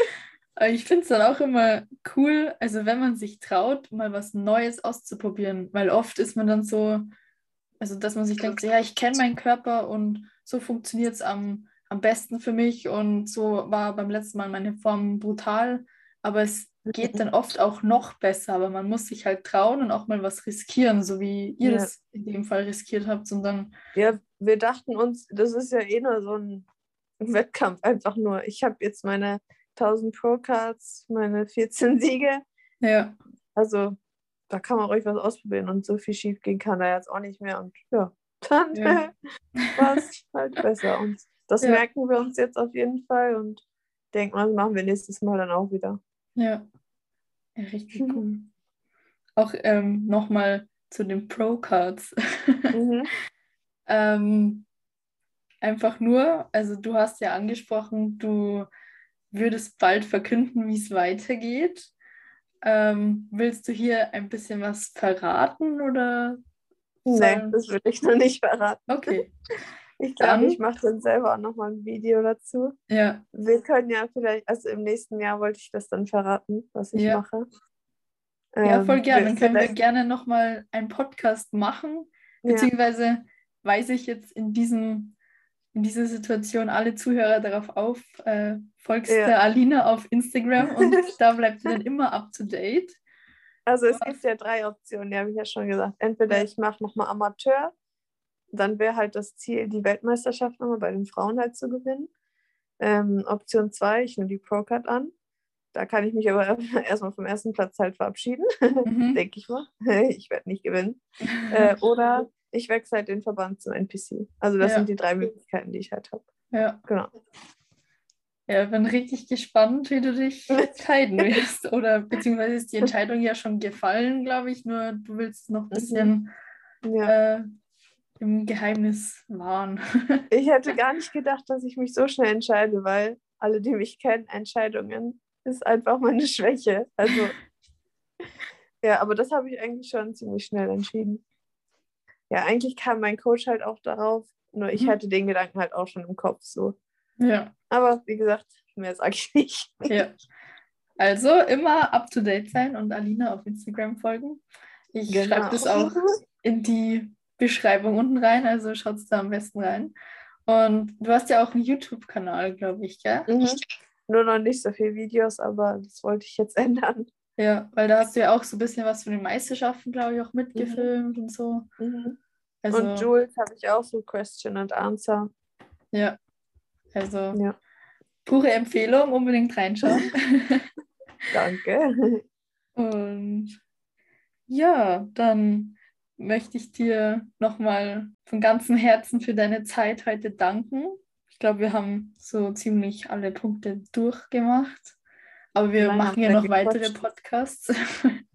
ich finde es dann auch immer cool, also wenn man sich traut, mal was Neues auszuprobieren, weil oft ist man dann so, also dass man sich denkt, ja, ich kenne meinen Körper und so funktioniert es am, am besten für mich und so war beim letzten Mal meine Form brutal, aber es geht dann oft auch noch besser, aber man muss sich halt trauen und auch mal was riskieren, so wie ihr ja. das in dem Fall riskiert habt, sondern. Ja, wir dachten uns, das ist ja eh nur so ein Wettkampf, einfach nur. Ich habe jetzt meine 1000 Pro-Cards, meine 14 Siege. Ja. Also, da kann man ruhig was ausprobieren und so viel schief gehen kann da jetzt auch nicht mehr. Und ja, dann ja. (laughs) war es halt besser. Und das ja. merken wir uns jetzt auf jeden Fall und denken, das machen wir nächstes Mal dann auch wieder. Ja, ja richtig mhm. cool. Auch ähm, nochmal zu den Pro-Cards. (laughs) Mhm. ähm, einfach nur, also du hast ja angesprochen, du würdest bald verkünden, wie es weitergeht. Ähm, willst du hier ein bisschen was verraten oder? Nee, das will ich noch nicht verraten. Okay. (laughs) Ich glaube, ich mache dann selber auch nochmal ein Video dazu. Ja. Wir können ja vielleicht, also im nächsten Jahr wollte ich das dann verraten, was ich ja. mache. Ja, voll ähm, gerne. Dann können wir gerne nochmal einen Podcast machen. Beziehungsweise weiß ich jetzt in diesem in dieser Situation alle Zuhörer darauf auf, äh, folgst Ja. der Alina auf Instagram und (laughs) da bleibt ihr dann immer up to date. Also es gibt ja drei Optionen, die habe ich ja schon gesagt. Entweder Ja. ich mache nochmal Amateur, dann wäre halt das Ziel, die Weltmeisterschaft nochmal bei den Frauen halt zu gewinnen. Ähm, Option 2, ich nehme die Pro-Card an. Da kann ich mich aber (laughs) erstmal vom ersten Platz halt verabschieden, Mhm. (laughs) denke ich mal. Ich werde nicht gewinnen. Äh, oder ich wechsle halt den Verband zum NPC. Also das Ja. sind die drei Möglichkeiten, die ich halt habe. Ja. Genau. Ja, bin richtig gespannt, wie du dich (laughs) entscheiden wirst. Oder beziehungsweise ist die Entscheidung ja schon gefallen, glaube ich, nur du willst noch ein bisschen Ja. äh, im Geheimnis wahren. (laughs) Ich hätte gar nicht gedacht, dass ich mich so schnell entscheide, weil alle, die mich kennen, Entscheidungen ist einfach meine Schwäche. Also, (laughs) ja, aber das habe ich eigentlich schon ziemlich schnell entschieden. Ja, eigentlich kam mein Coach halt auch darauf, nur ich Mhm. hatte den Gedanken halt auch schon im Kopf so. Ja, Aber wie gesagt, mehr sage ich nicht. ja. Also immer up to date sein und Alina auf Instagram folgen. Ich Genau. schreibe das auch in die Beschreibung unten rein, also schaut da am besten rein. Und du hast ja auch einen YouTube-Kanal, glaube ich, gell? Mhm. Nur noch nicht so viele Videos, aber das wollte ich jetzt (laughs) ändern. Ja, weil da hast du ja auch so ein bisschen was von den Meisterschaften, glaube ich, auch mitgefilmt und so. Also, Und Jules habe ich auch so Question and Answer. ja, also Ja. pure Empfehlung, unbedingt reinschauen. (laughs) Danke. Und ja, dann möchte ich dir nochmal von ganzem Herzen für deine Zeit heute danken. Ich glaube, wir haben so ziemlich alle Punkte durchgemacht. Aber wir Nein, machen ja noch weitere gequatscht. Podcasts.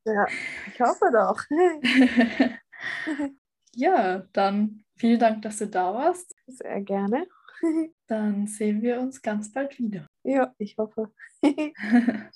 Ja, ich hoffe doch. (laughs) ja, dann vielen Dank, dass du da warst. Sehr gerne. Dann sehen wir uns ganz bald wieder. Ja, ich hoffe. (laughs)